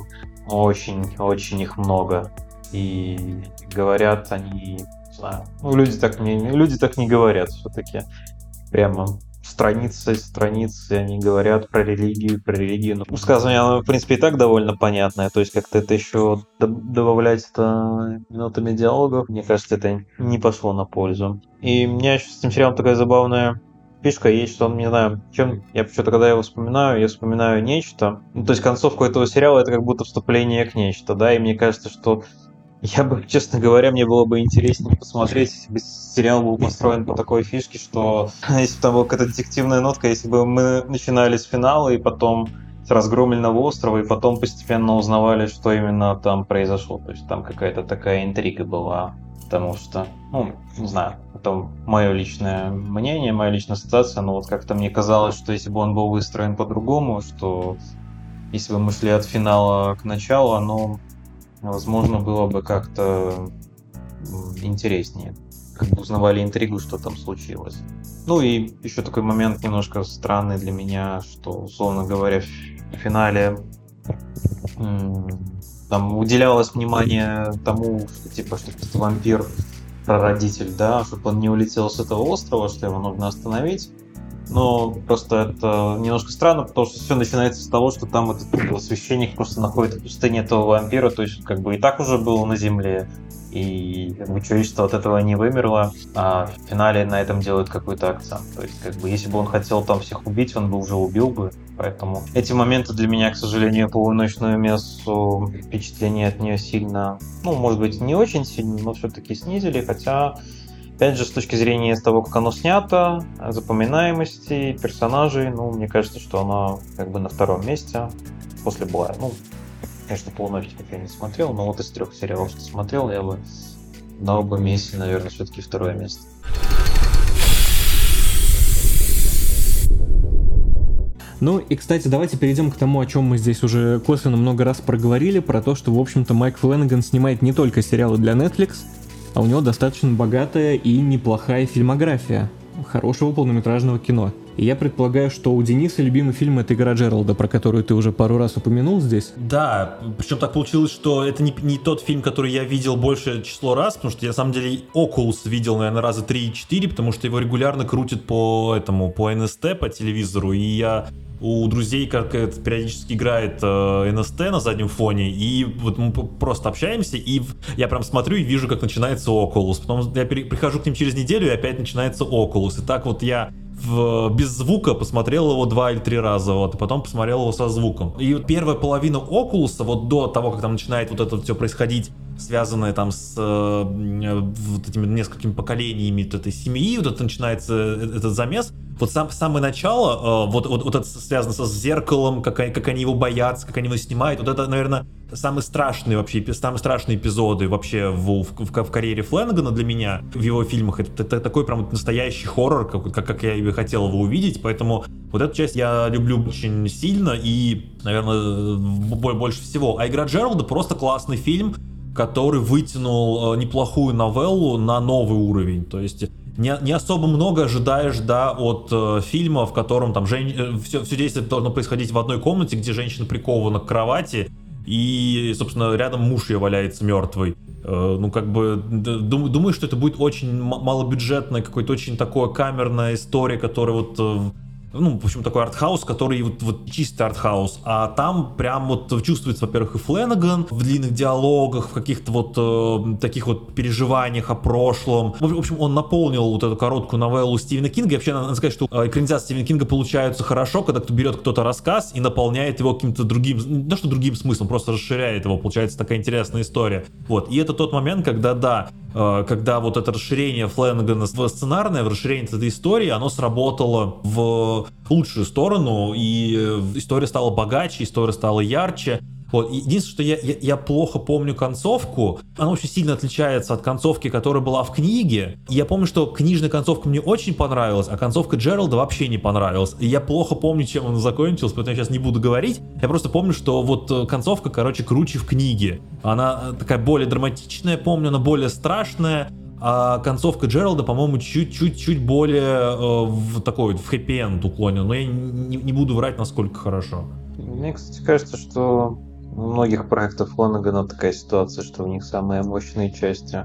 очень-очень их много. И говорят они знаю. Ну, люди так не, люди так не говорят все-таки. Прямо страницы, страницы, они говорят про религию, про религию. Ну, высказывание, оно, в принципе, и так довольно понятное. То есть, как-то это еще добавлять это минутами диалогов, мне кажется, это не пошло на пользу. И у меня еще с этим сериалом такая забавная фишка есть, что он, не знаю, чем я что-то, когда я его вспоминаю, я вспоминаю нечто. Ну, то есть концовку этого сериала это как будто вступление к нечто, да, и мне кажется, что я бы, честно говоря, мне было бы интереснее посмотреть, если бы сериал был построен по такой фишке, что если бы там была какая-то детективная нотка, если бы мы начинали с финала и потом с разгромленного острова, и потом постепенно узнавали, что именно там произошло. То есть там какая-то такая интрига была. Потому что, ну, не знаю, это мое личное мнение, моя личная ассоциация, но вот как-то мне казалось, что если бы он был выстроен по-другому, что если бы мы шли от финала к началу, оно возможно, было бы как-то интереснее. Как бы узнавали интригу, что там случилось. Ну и еще такой момент немножко странный для меня, что, условно говоря, в финале там уделялось внимание тому, что типа, что это вампир прародитель, да, чтобы он не улетел с этого острова, что его нужно остановить. Но просто это немножко странно, потому что все начинается с того, что там этот священник просто находит в пустыне этого вампира, то есть как бы и так уже был на земле, и как бы человечество от этого не вымерло, а в финале на этом делают какой-то акцент. То есть, как бы, если бы он хотел там всех убить, он бы уже убил бы. Поэтому эти моменты для меня, к сожалению, полуночную мессу впечатление от нее сильно, ну, может быть, не очень сильно, но все-таки снизили, хотя Опять же, с точки зрения того, как оно снято, запоминаемости, персонажей, ну, мне кажется, что оно как бы на втором месте после Блая. Ну, конечно, полуночник я не смотрел, но вот из трех сериалов, что смотрел, я бы дал бы Месси, наверное, все-таки второе место. Ну и, кстати, давайте перейдем к тому, о чем мы здесь уже косвенно много раз проговорили, про то, что, в общем-то, Майк Флэннеган снимает не только сериалы для Netflix, а у него достаточно богатая и неплохая фильмография хорошего полнометражного кино. И я предполагаю, что у Дениса любимый фильм это «Игра Джералда», про которую ты уже пару раз упомянул здесь. Да, причем так получилось, что это не, не тот фильм, который я видел большее число раз, потому что я на самом деле Oculus видел, наверное, раза 3-4, потому что его регулярно крутят по этому, по НСТ, по телевизору, и я у друзей как это периодически играет э, НСТ на заднем фоне, и вот мы просто общаемся, и я прям смотрю и вижу, как начинается Oculus. Потом я прихожу к ним через неделю, и опять начинается Oculus. И так вот я в, без звука посмотрел его два или три раза, вот, и потом посмотрел его со звуком. И первая половина Окулуса, вот до того, как там начинает вот это все происходить, связанное там с э, вот этими несколькими поколениями вот этой семьи, вот это начинается э, этот замес, вот сам, самое начало, э, вот, вот, вот это связано со зеркалом, как, как они его боятся, как они его снимают, вот это, наверное, самые страшные вообще, самые страшные эпизоды вообще в, в, в, в карьере Фленгана для меня, в его фильмах. Это, это такой прям настоящий хоррор, как, как, как я и хотел его увидеть, поэтому вот эту часть я люблю очень сильно и, наверное, больше всего. А «Игра Джералда» просто классный фильм, который вытянул э, неплохую новеллу на новый уровень. То есть не, не особо много ожидаешь, да, от э, фильма, в котором там жен... Э, все, все действие должно происходить в одной комнате, где женщина прикована к кровати, и, собственно, рядом муж ее валяется мертвый. Э, ну, как бы, дум, думаю, что это будет очень малобюджетная, какой-то очень такое камерная история, которая вот ну, в общем, такой артхаус, который вот, вот чистый артхаус, а там прям вот чувствуется, во-первых, и Фленаган в длинных диалогах, в каких-то вот э, таких вот переживаниях о прошлом. В общем, он наполнил вот эту короткую новеллу Стивена Кинга. И вообще, надо сказать, что э, экранизации Стивена Кинга получаются хорошо, когда кто берет кто-то рассказ и наполняет его каким-то другим, не то что другим смыслом, просто расширяет его, получается такая интересная история. Вот, и это тот момент, когда, да, когда вот это расширение Фленагана в сценарное, в расширение этой истории, оно сработало в лучшую сторону, и э, история стала богаче, история стала ярче. Вот. Единственное, что я, я, я плохо помню концовку. Она очень сильно отличается от концовки, которая была в книге. И я помню, что книжная концовка мне очень понравилась, а концовка Джералда вообще не понравилась. И я плохо помню, чем она закончилась, поэтому я сейчас не буду говорить. Я просто помню, что вот э, концовка, короче, круче в книге. Она э, такая более драматичная, помню, она более страшная. А концовка Джералда, по-моему, чуть-чуть более э, в такой в хэппи-энд уклонен, но я не, не буду врать, насколько хорошо. Мне, кстати, кажется, что у многих проектов Фланагана такая ситуация, что у них самые мощные части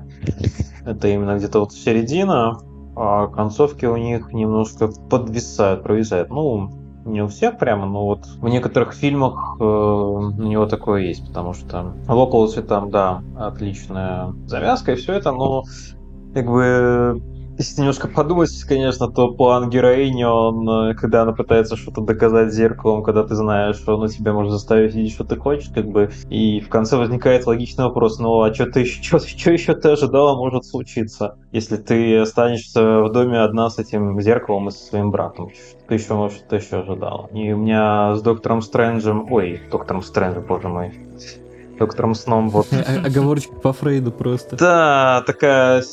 это именно где-то вот середина, а концовки у них немножко подвисают, провисают. Ну, не у всех прямо, но вот в некоторых фильмах э, у него такое есть, потому что в Околусе там, да, отличная завязка и все это, но как бы если немножко подумать, конечно, то план героини, он, э, когда она пытается что-то доказать зеркалом, когда ты знаешь, что оно тебя может заставить видеть, что ты хочешь, как бы, и в конце возникает логичный вопрос, ну а что ты еще, что, что еще ты ожидала может случиться, если ты останешься в доме одна с этим зеркалом и со своим братом? Что ты еще, может, что ты еще ожидала? И у меня с Доктором Стрэнджем, ой, Доктором Стрэнджем, боже мой, Доктором Сном вот... Оговорочка по Фрейду просто. Да, такая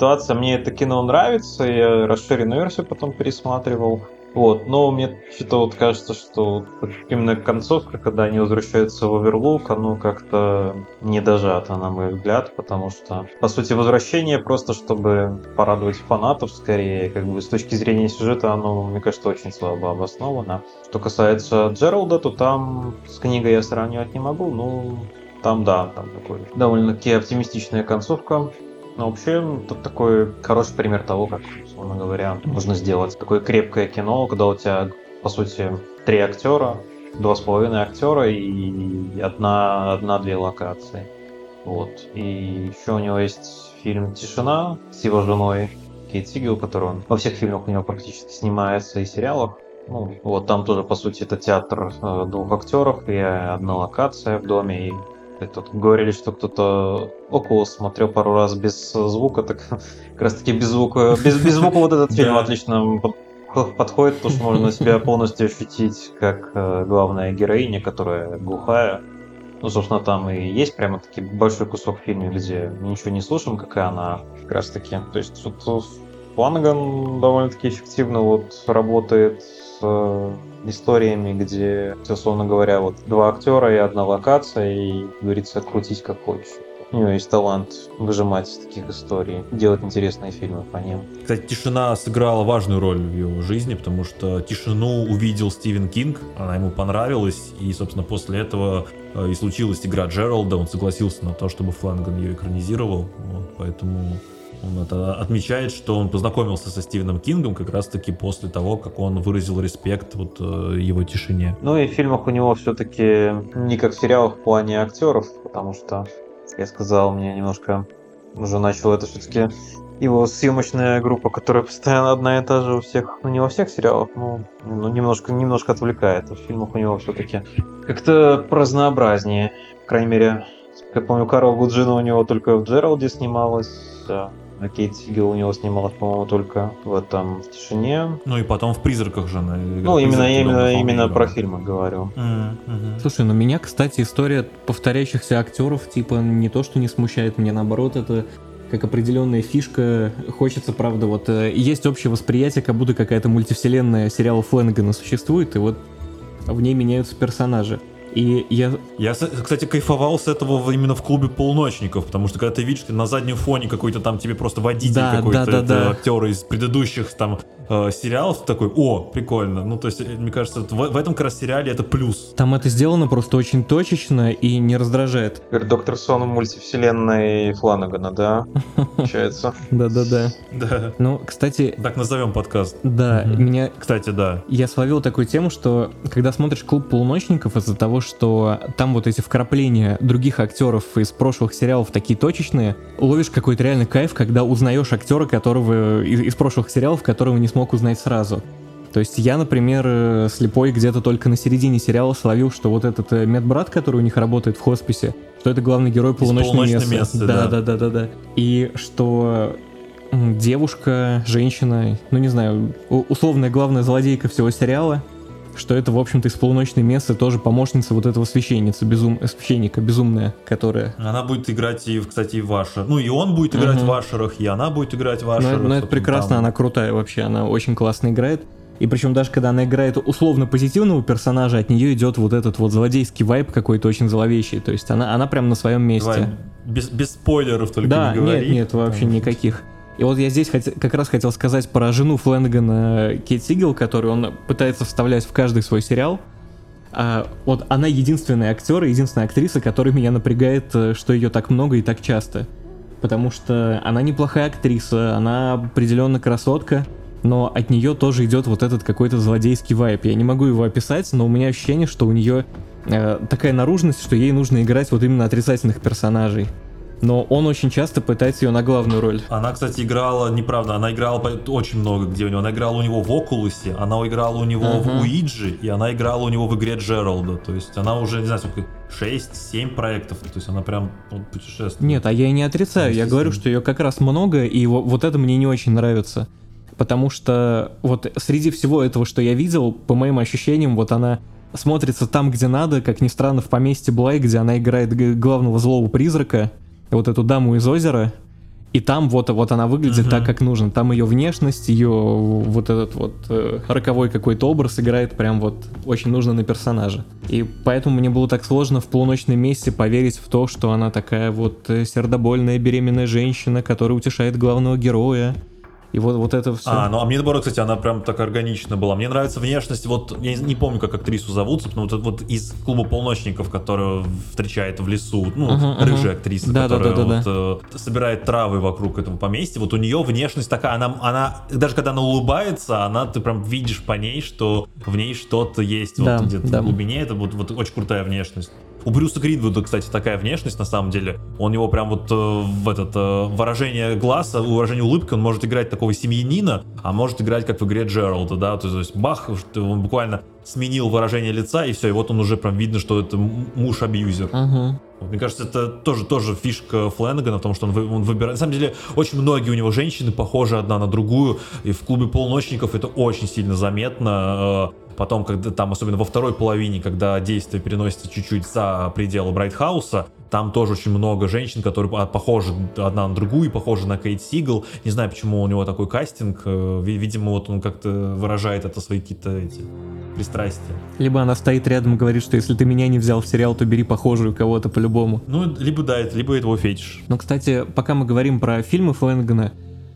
ситуация. Мне это кино нравится, я расширенную версию потом пересматривал. Вот, но мне что-то вот кажется, что именно концовка, когда они возвращаются в Оверлук, оно как-то не дожато, на мой взгляд, потому что, по сути, возвращение просто, чтобы порадовать фанатов скорее, как бы с точки зрения сюжета, оно, мне кажется, очень слабо обосновано. Что касается Джералда, то там с книгой я сравнивать не могу, ну, там, да, там такой довольно-таки оптимистичная концовка. Но вообще, тут такой хороший пример того, как, условно говоря, можно сделать такое крепкое кино, когда у тебя, по сути, три актера, два с половиной актера и одна, одна-две локации. Вот. И еще у него есть фильм «Тишина» с его женой Кейт Сигел, который он во всех фильмах у него практически снимается и сериалах. Ну, вот там тоже, по сути, это театр э, двух актеров и одна локация в доме, и Тут говорили, что кто-то около смотрел пару раз без звука, так как раз таки без звука, без, без звука вот этот фильм отлично подходит, потому что можно себя полностью ощутить как э, главная героиня, которая глухая. Ну, собственно, там и есть прямо таки большой кусок фильма, где мы ничего не слушаем, какая она как раз таки. То есть тут Фланган довольно-таки эффективно вот работает э, историями, где, условно говоря, вот два актера и одна локация, и, говорится, крутить как хочешь. У него есть талант выжимать из таких историй, делать интересные фильмы по ним. Кстати, тишина сыграла важную роль в его жизни, потому что тишину увидел Стивен Кинг, она ему понравилась, и, собственно, после этого э, и случилась игра Джералда, он согласился на то, чтобы Фланган ее экранизировал, вот, поэтому он это отмечает, что он познакомился со Стивеном Кингом как раз-таки после того, как он выразил респект вот э, его тишине. Ну и в фильмах у него все-таки не как в сериалах в плане актеров, потому что, я сказал, мне немножко уже начал это все-таки его съемочная группа, которая постоянно одна и та же у всех, ну не во всех сериалах, но ну, немножко, немножко отвлекает. В фильмах у него все-таки как-то разнообразнее. По крайней мере, как помню, Карл Гуджина у него только в Джералде снималась, да. А Кейт Сигел у него снималась, по-моему, только в этом в тишине. Ну и потом в призраках же она. Ну, именно, именно, именно про фильмы говорю. Mm-hmm. Слушай, ну меня, кстати, история повторяющихся актеров, типа, не то, что не смущает, мне наоборот, это как определенная фишка. Хочется, правда, вот э, есть общее восприятие, как будто какая-то мультивселенная сериала Флэнагана существует, и вот в ней меняются персонажи. И я... Я, кстати, кайфовал с этого именно в клубе полуночников, потому что когда ты видишь, ты на заднем фоне какой-то там тебе просто водитель да, какой-то, да, да, да. актер из предыдущих там э, сериалов, такой, о, прикольно. Ну, то есть, э, мне кажется, в, в этом как раз сериале это плюс. Там это сделано просто очень точечно и не раздражает. Доктор Сон в мультивселенной Фланагана, да? Получается. Да-да-да. Да. Ну, кстати... Так назовем подкаст. Да, меня... Кстати, да. Я словил такую тему, что когда смотришь клуб полуночников из-за того, что там вот эти вкрапления других актеров из прошлых сериалов такие точечные, ловишь какой-то реальный кайф, когда узнаешь актера, которого из, из прошлых сериалов, которого не смог узнать сразу. То есть я, например, э, слепой где-то только на середине сериала словил, что вот этот э, медбрат, который у них работает в хосписе, что это главный герой полуночного места. места. Да, да, да, да, да. И что девушка, женщина, ну не знаю, условная главная злодейка всего сериала, что это, в общем-то, из полуночной мессы тоже помощница вот этого священницы, безум... священника безумная, которая... Она будет играть, и, кстати, и в Ашер. Ну, и он будет играть угу. в Ашерах, и она будет играть в Ашерах. Ну, ну это прекрасно, там. она крутая вообще, она очень классно играет. И причем даже когда она играет условно позитивного персонажа, от нее идет вот этот вот злодейский вайб какой-то очень зловещий. То есть она, она прям на своем месте. Давай, без, без спойлеров только да, не говори. нет, нет, вообще никаких. И вот я здесь хот... как раз хотел сказать про жену Флэнагана Кейт Сигел, которую он пытается вставлять в каждый свой сериал. А, вот она единственная актер, единственная актриса, которая меня напрягает, э, что ее так много и так часто. Потому что она неплохая актриса, она определенно красотка, но от нее тоже идет вот этот какой-то злодейский вайп. Я не могу его описать, но у меня ощущение, что у нее э, такая наружность, что ей нужно играть вот именно отрицательных персонажей но он очень часто пытается ее на главную роль. Она, кстати, играла, неправда, она играла очень много где у него. Она играла у него в Окулусе, она играла у него uh-huh. в Уиджи, и она играла у него в игре Джералда. То есть она уже, не знаю, сколько, 6-7 проектов. То есть она прям вот, путешествует. Нет, а я и не отрицаю. Я говорю, что ее как раз много, и вот, вот это мне не очень нравится. Потому что вот среди всего этого, что я видел, по моим ощущениям, вот она смотрится там, где надо, как ни странно, в поместье Блай, где она играет главного злого призрака, вот эту даму из озера, и там вот, вот она выглядит uh-huh. так, как нужно. Там ее внешность, ее вот этот вот э, роковой какой-то образ играет прям вот очень нужно на персонажа. И поэтому мне было так сложно в полуночном месте поверить в то, что она такая вот э, сердобольная беременная женщина, которая утешает главного героя. И вот, вот это все. А, ну а мне наоборот, кстати, она прям так органично была. Мне нравится внешность, вот, я не помню, как актрису зовут, но вот, вот из клуба полночников, которую встречает в лесу, ну, uh-huh, рыжая uh-huh. актриса, да, которая да, да, да, вот, да. Э, собирает травы вокруг этого поместья, вот у нее внешность такая, она, она, даже когда она улыбается, она, ты прям видишь по ней, что в ней что-то есть да, вот где-то да. в глубине, это вот, вот очень крутая внешность. У Брюса Гринвуда, кстати, такая внешность, на самом деле. Он его прям вот э, в этот э, выражение глаза, выражение улыбки, он может играть такого семьянина, а может играть как в игре Джералда, да, то есть бах, он буквально сменил выражение лица, и все, и вот он уже прям видно, что это муж-абьюзер. Uh-huh. Мне кажется, это тоже, тоже фишка Флэнагана в том, что он, вы, он выбирает... На самом деле, очень многие у него женщины похожи одна на другую, и в клубе полночников это очень сильно заметно. Э, Потом, когда там, особенно во второй половине, когда действие переносится чуть-чуть за пределы Брайтхауса, Там тоже очень много женщин, которые похожи одна на другую, похожи на Кейт Сигл. Не знаю, почему у него такой кастинг. Э, видимо, вот он как-то выражает это свои какие-то эти пристрастия. Либо она стоит рядом и говорит, что если ты меня не взял в сериал, то бери похожую кого-то по-любому. Ну, либо да, либо это его фетиш. Ну, кстати, пока мы говорим про фильмы Флэнгана,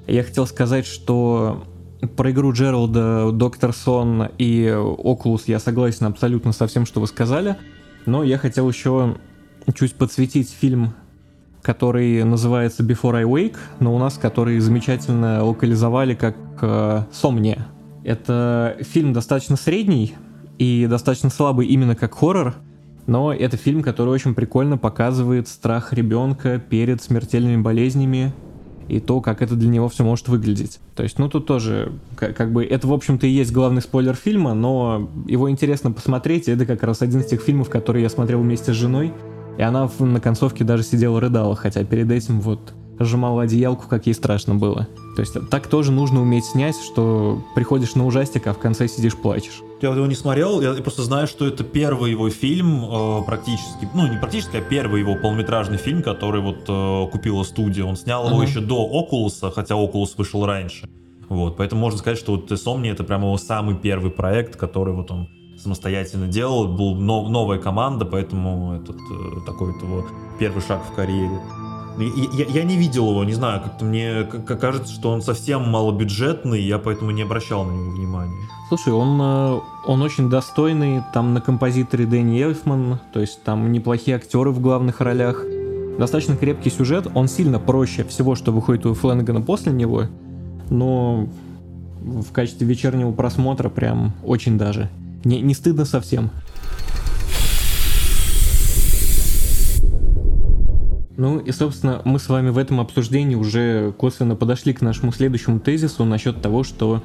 я хотел сказать, что про игру Джералда, Доктор Сон и Окулус я согласен абсолютно со всем, что вы сказали. Но я хотел еще чуть подсветить фильм, который называется Before I Wake, но у нас который замечательно локализовали как э, Сомния. Это фильм достаточно средний и достаточно слабый именно как хоррор, но это фильм, который очень прикольно показывает страх ребенка перед смертельными болезнями и то, как это для него все может выглядеть. То есть, ну тут тоже, как, как бы, это, в общем-то, и есть главный спойлер фильма, но его интересно посмотреть, и это как раз один из тех фильмов, которые я смотрел вместе с женой, и она на концовке даже сидела рыдала, хотя перед этим вот сжимала одеялку, как ей страшно было. То есть так тоже нужно уметь снять, что приходишь на ужастик, а в конце сидишь плачешь. Я его не смотрел, я просто знаю, что это первый его фильм э, практически, ну не практически, а первый его полнометражный фильм, который вот э, купила студия. Он снял его uh-huh. еще до Окулуса, хотя Окулус вышел раньше. Вот, поэтому можно сказать, что вот Сомни это прямо его самый первый проект, который вот он самостоятельно делал, был нов, новая команда, поэтому этот э, такой вот его первый шаг в карьере. Я, я не видел его, не знаю, как-то мне кажется, что он совсем малобюджетный, я поэтому не обращал на него внимания. Слушай, он, э, он очень достойный, там на композиторе Дэнни Эльфман, то есть там неплохие актеры в главных ролях, достаточно крепкий сюжет, он сильно проще всего, что выходит у Флэнагана после него, но в качестве вечернего просмотра прям очень даже. Не, не стыдно совсем. Ну и, собственно, мы с вами в этом обсуждении уже косвенно подошли к нашему следующему тезису насчет того, что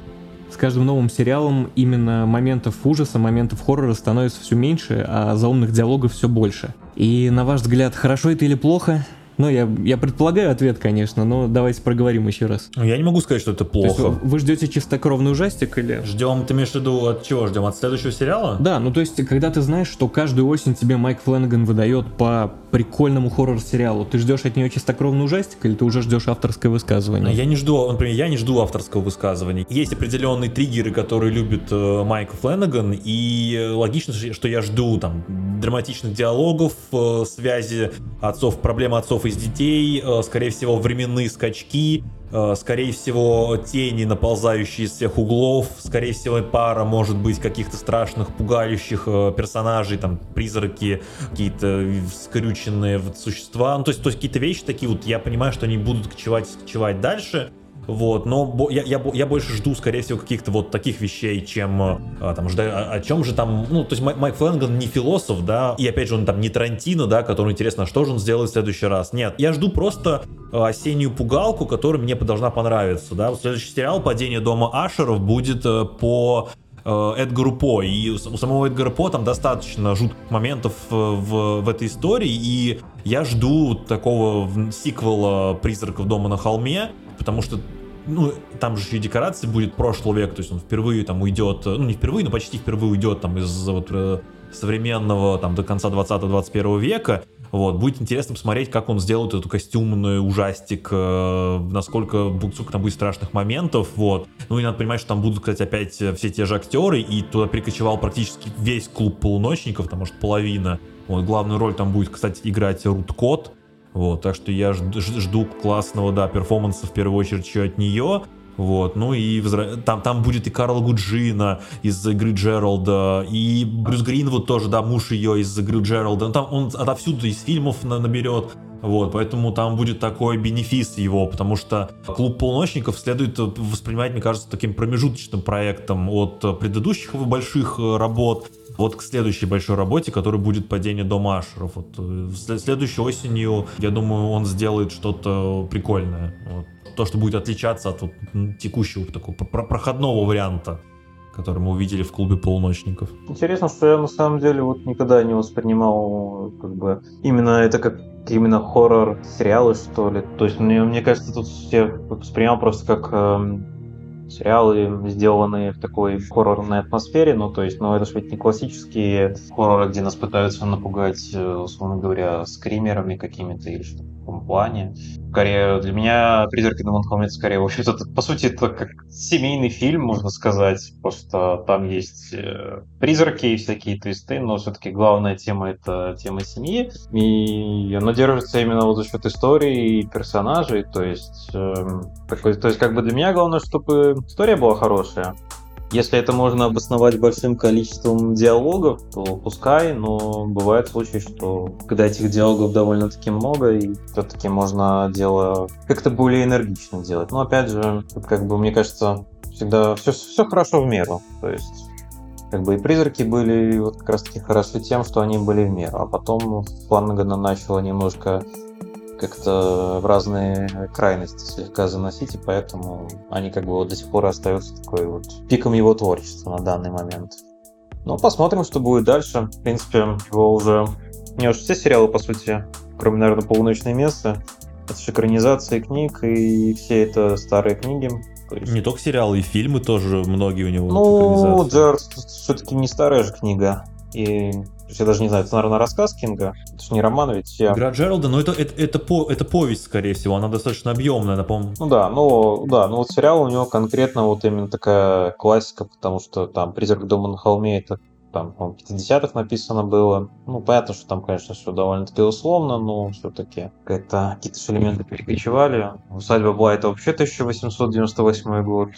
с каждым новым сериалом именно моментов ужаса, моментов хоррора становится все меньше, а заумных диалогов все больше. И на ваш взгляд, хорошо это или плохо? Ну, я, я предполагаю ответ, конечно, но давайте проговорим еще раз. Ну, я не могу сказать, что это плохо. Есть, вы ждете чистокровный ужастик или... Ждем, ты имеешь в виду от чего ждем? От следующего сериала? Да, ну то есть, когда ты знаешь, что каждую осень тебе Майк Фленнеган выдает по прикольному хоррор-сериалу, ты ждешь от нее чистокровный ужастик или ты уже ждешь авторское высказывание? Я не жду, например, я не жду авторского высказывания. Есть определенные триггеры, которые любит э, Майк Фленнеган, и логично, что я жду там драматичных диалогов, э, связи отцов, проблемы отцов и из детей, э, скорее всего, временные скачки, э, скорее всего, тени, наползающие из всех углов, скорее всего, пара может быть каких-то страшных, пугающих э, персонажей, там, призраки, какие-то скрюченные существа, ну, то есть, то есть какие-то вещи такие вот, я понимаю, что они будут кочевать, кочевать дальше, вот, но я, я, я больше жду, скорее всего, каких-то вот таких вещей, чем а, там ждаю, о, о чем же там, ну, то есть Майк, Майк Флэнган не философ, да, и опять же он там не Тарантино, да, который интересно, что же он сделает в следующий раз. Нет, я жду просто а, осеннюю пугалку, которая мне должна понравиться, да. Следующий сериал «Падение дома Ашеров» будет э, по э, Эдгару По. И у самого Эдгара По там достаточно жутких моментов э, в, в этой истории. И я жду такого сиквела «Призраков дома на холме», потому что ну, там же еще декорации будет прошлого века, то есть он впервые там уйдет, ну не впервые, но почти впервые уйдет там из вот э, современного там до конца 20-21 века, вот, будет интересно посмотреть, как он сделает эту костюмную ужастик, э, насколько, сколько там будет страшных моментов, вот. Ну и надо понимать, что там будут, кстати, опять все те же актеры, и туда прикочевал практически весь клуб полуночников, потому что половина. Вот, главную роль там будет, кстати, играть Рут Кот, вот, так что я жду, классного, да, перформанса в первую очередь еще от нее. Вот, ну и там, там будет и Карл Гуджина из игры Джералда, и Брюс Гринвуд тоже, да, муж ее из игры Джералда. Ну, там он отовсюду из фильмов наберет. Вот, поэтому там будет такой бенефис его, потому что клуб полночников следует воспринимать, мне кажется, таким промежуточным проектом от предыдущих больших работ вот к следующей большой работе, которая будет падение дома Ашеров. Вот, э, следующей осенью, я думаю, он сделает что-то прикольное. Вот. То, что будет отличаться от вот, текущего такого проходного варианта который мы увидели в клубе полуночников. Интересно, что я на самом деле вот никогда не воспринимал как бы именно это как именно хоррор сериалы, что ли. То есть мне, мне кажется, тут я воспринимал просто как эм, сериалы сделаны в такой хоррорной атмосфере, ну, то есть, ну, это же ведь не классические хорроры, где нас пытаются напугать, э, условно говоря, скримерами какими-то или что-то таком плане. Скорее, для меня «Призраки Дома Холме» это скорее, в общем-то, по сути, это как семейный фильм, можно сказать, просто там есть э, призраки и всякие твисты, но все-таки главная тема — это тема семьи, и она держится именно вот за счет истории и персонажей, то есть, э, такой, то есть как бы для меня главное, чтобы история была хорошая, если это можно обосновать большим количеством диалогов, то пускай, но бывает случаи, что когда этих диалогов довольно-таки много, и все-таки можно дело как-то более энергично делать. Но опять же, как бы мне кажется, всегда все, все хорошо в меру. То есть как бы и призраки были вот как раз таки хороши тем, что они были в меру. А потом Флангана начала немножко как-то в разные крайности слегка заносить, и поэтому они как бы вот до сих пор остаются такой вот пиком его творчества на данный момент. Ну, посмотрим, что будет дальше. В принципе, его уже... Не уж все сериалы, по сути, кроме, наверное, «Полуночное место», это же экранизации книг, и все это старые книги. есть... Не только сериалы, и фильмы тоже многие у него. Ну, Джерд все-таки не старая же книга. И я даже не знаю, это, наверное, рассказ Кинга. Это же не роман, ведь я... Игра Джералда, но это, это, это, по, это повесть, скорее всего, она достаточно объемная, напомню. Ну да, ну да, ну вот сериал у него конкретно вот именно такая классика, потому что там «Призрак дома на холме» это там, по 50-х написано было. Ну, понятно, что там, конечно, все довольно-таки условно, но все-таки какие-то элементы перекочевали. Усадьба была это вообще 1898 год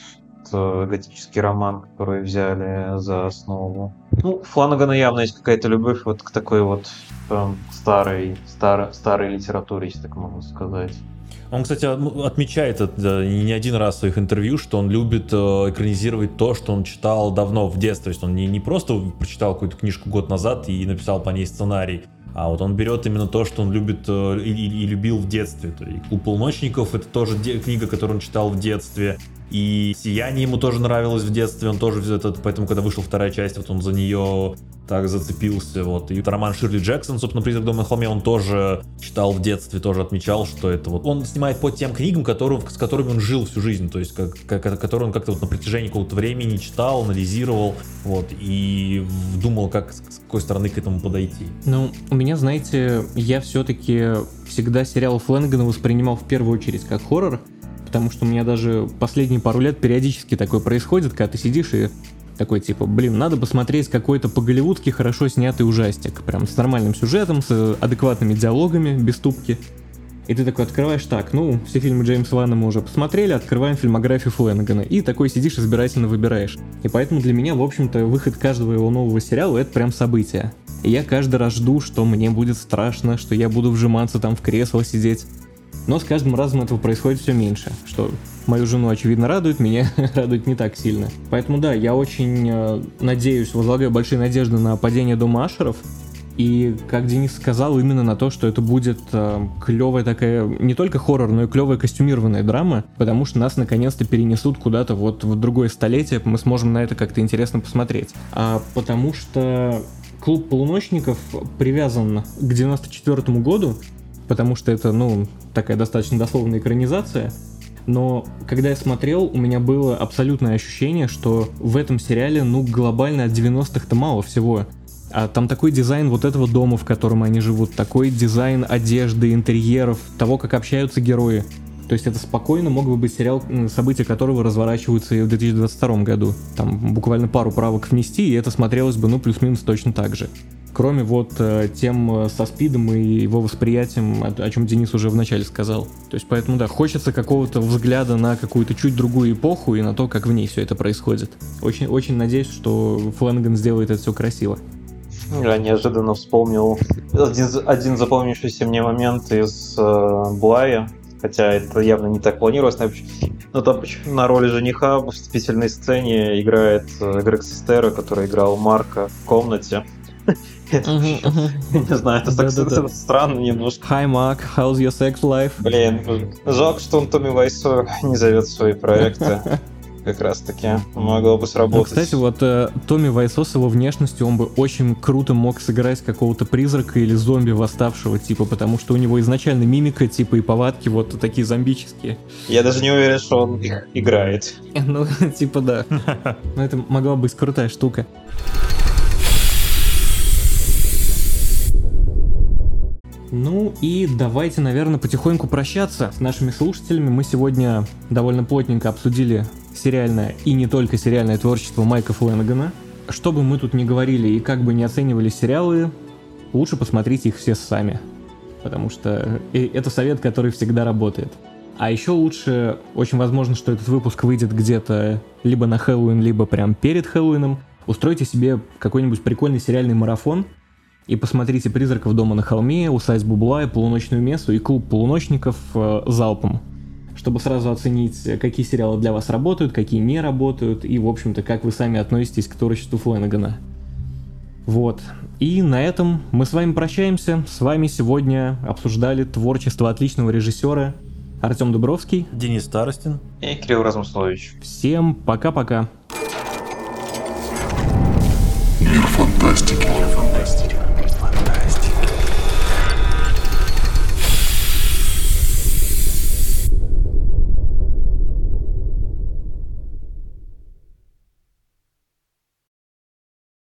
готический роман, который взяли за основу. Ну, Фланагана явно есть какая-то любовь вот к такой вот там, старой, старой, старой литературе, если так можно сказать. Он, кстати, отмечает это не один раз в своих интервью, что он любит э, экранизировать то, что он читал давно в детстве. То есть он не, не просто прочитал какую-то книжку год назад и написал по ней сценарий, а вот он берет именно то, что он любит э, и, и любил в детстве. То есть «Клуб полночников» — это тоже книга, которую он читал в детстве. И «Сияние» ему тоже нравилось в детстве, он тоже этот, поэтому, когда вышла вторая часть, вот он за нее так зацепился, вот. И роман Ширли Джексон, собственно, «Призрак дома на холме», он тоже читал в детстве, тоже отмечал, что это вот... Он снимает по тем книгам, которые, с которыми он жил всю жизнь, то есть, как, как, которые он как-то вот на протяжении какого-то времени читал, анализировал, вот, и думал, как, с какой стороны к этому подойти. Ну, у меня, знаете, я все-таки всегда сериал Флэнгана воспринимал в первую очередь как хоррор, потому что у меня даже последние пару лет периодически такое происходит, когда ты сидишь и такой типа, блин, надо посмотреть какой-то по-голливудски хорошо снятый ужастик, прям с нормальным сюжетом, с адекватными диалогами, без тупки. И ты такой открываешь так, ну, все фильмы Джеймса Ванна мы уже посмотрели, открываем фильмографию Флэнагана, и такой сидишь избирательно выбираешь. И поэтому для меня, в общем-то, выход каждого его нового сериала — это прям событие. И я каждый раз жду, что мне будет страшно, что я буду вжиматься там в кресло сидеть. Но с каждым разом этого происходит все меньше, что мою жену, очевидно, радует, меня радует не так сильно. Поэтому да, я очень э, надеюсь, возлагаю большие надежды на падение дома Ашеров, и, как Денис сказал, именно на то, что это будет э, клевая такая, не только хоррор, но и клевая костюмированная драма, потому что нас наконец-то перенесут куда-то вот в другое столетие, мы сможем на это как-то интересно посмотреть. А потому что клуб полуночников привязан к 94 году, потому что это, ну, такая достаточно дословная экранизация. Но когда я смотрел, у меня было абсолютное ощущение, что в этом сериале, ну, глобально от 90-х-то мало всего. А там такой дизайн вот этого дома, в котором они живут, такой дизайн одежды, интерьеров, того, как общаются герои. То есть это спокойно мог бы быть сериал, события которого разворачиваются и в 2022 году. Там буквально пару правок внести, и это смотрелось бы, ну, плюс-минус точно так же кроме вот э, тем э, со спидом и его восприятием, о, чем Денис уже вначале сказал. То есть поэтому, да, хочется какого-то взгляда на какую-то чуть другую эпоху и на то, как в ней все это происходит. Очень, очень надеюсь, что Флэнган сделает это все красиво. Я неожиданно вспомнил один, один запомнившийся мне момент из э, Блая, хотя это явно не так планировалось, но там на роли жениха в вступительной сцене играет э, Грег Сестера, который играл Марка в комнате. Не знаю, это так странно немножко. Hi, Mark, how's your sex life? Блин, жалко, что он Томми Вайсо не зовет свои проекты. как раз таки могло бы сработать. Ну, кстати, вот э, Томми Вайсо с его внешностью, он бы очень круто мог сыграть какого-то призрака или зомби восставшего типа, потому что у него изначально мимика типа и повадки вот такие зомбические. Я даже не уверен, что он их играет. Ну, типа да. Но это могла быть крутая штука. Ну и давайте, наверное, потихоньку прощаться с нашими слушателями. Мы сегодня довольно плотненько обсудили сериальное и не только сериальное творчество Майка Флэнагана. Что бы мы тут ни говорили и как бы не оценивали сериалы, лучше посмотрите их все сами. Потому что э, это совет, который всегда работает. А еще лучше, очень возможно, что этот выпуск выйдет где-то либо на Хэллоуин, либо прям перед Хэллоуином. Устройте себе какой-нибудь прикольный сериальный марафон – и посмотрите «Призраков дома на холме», «Усадьбу Бублая», «Полуночную месту» и «Клуб полуночников» э, залпом, чтобы сразу оценить, какие сериалы для вас работают, какие не работают, и, в общем-то, как вы сами относитесь к творчеству Флэнагана. Вот. И на этом мы с вами прощаемся. С вами сегодня обсуждали творчество отличного режиссера Артем Дубровский, Денис Старостин и Кирилл Размуслович. Всем пока-пока. Мир фантастики.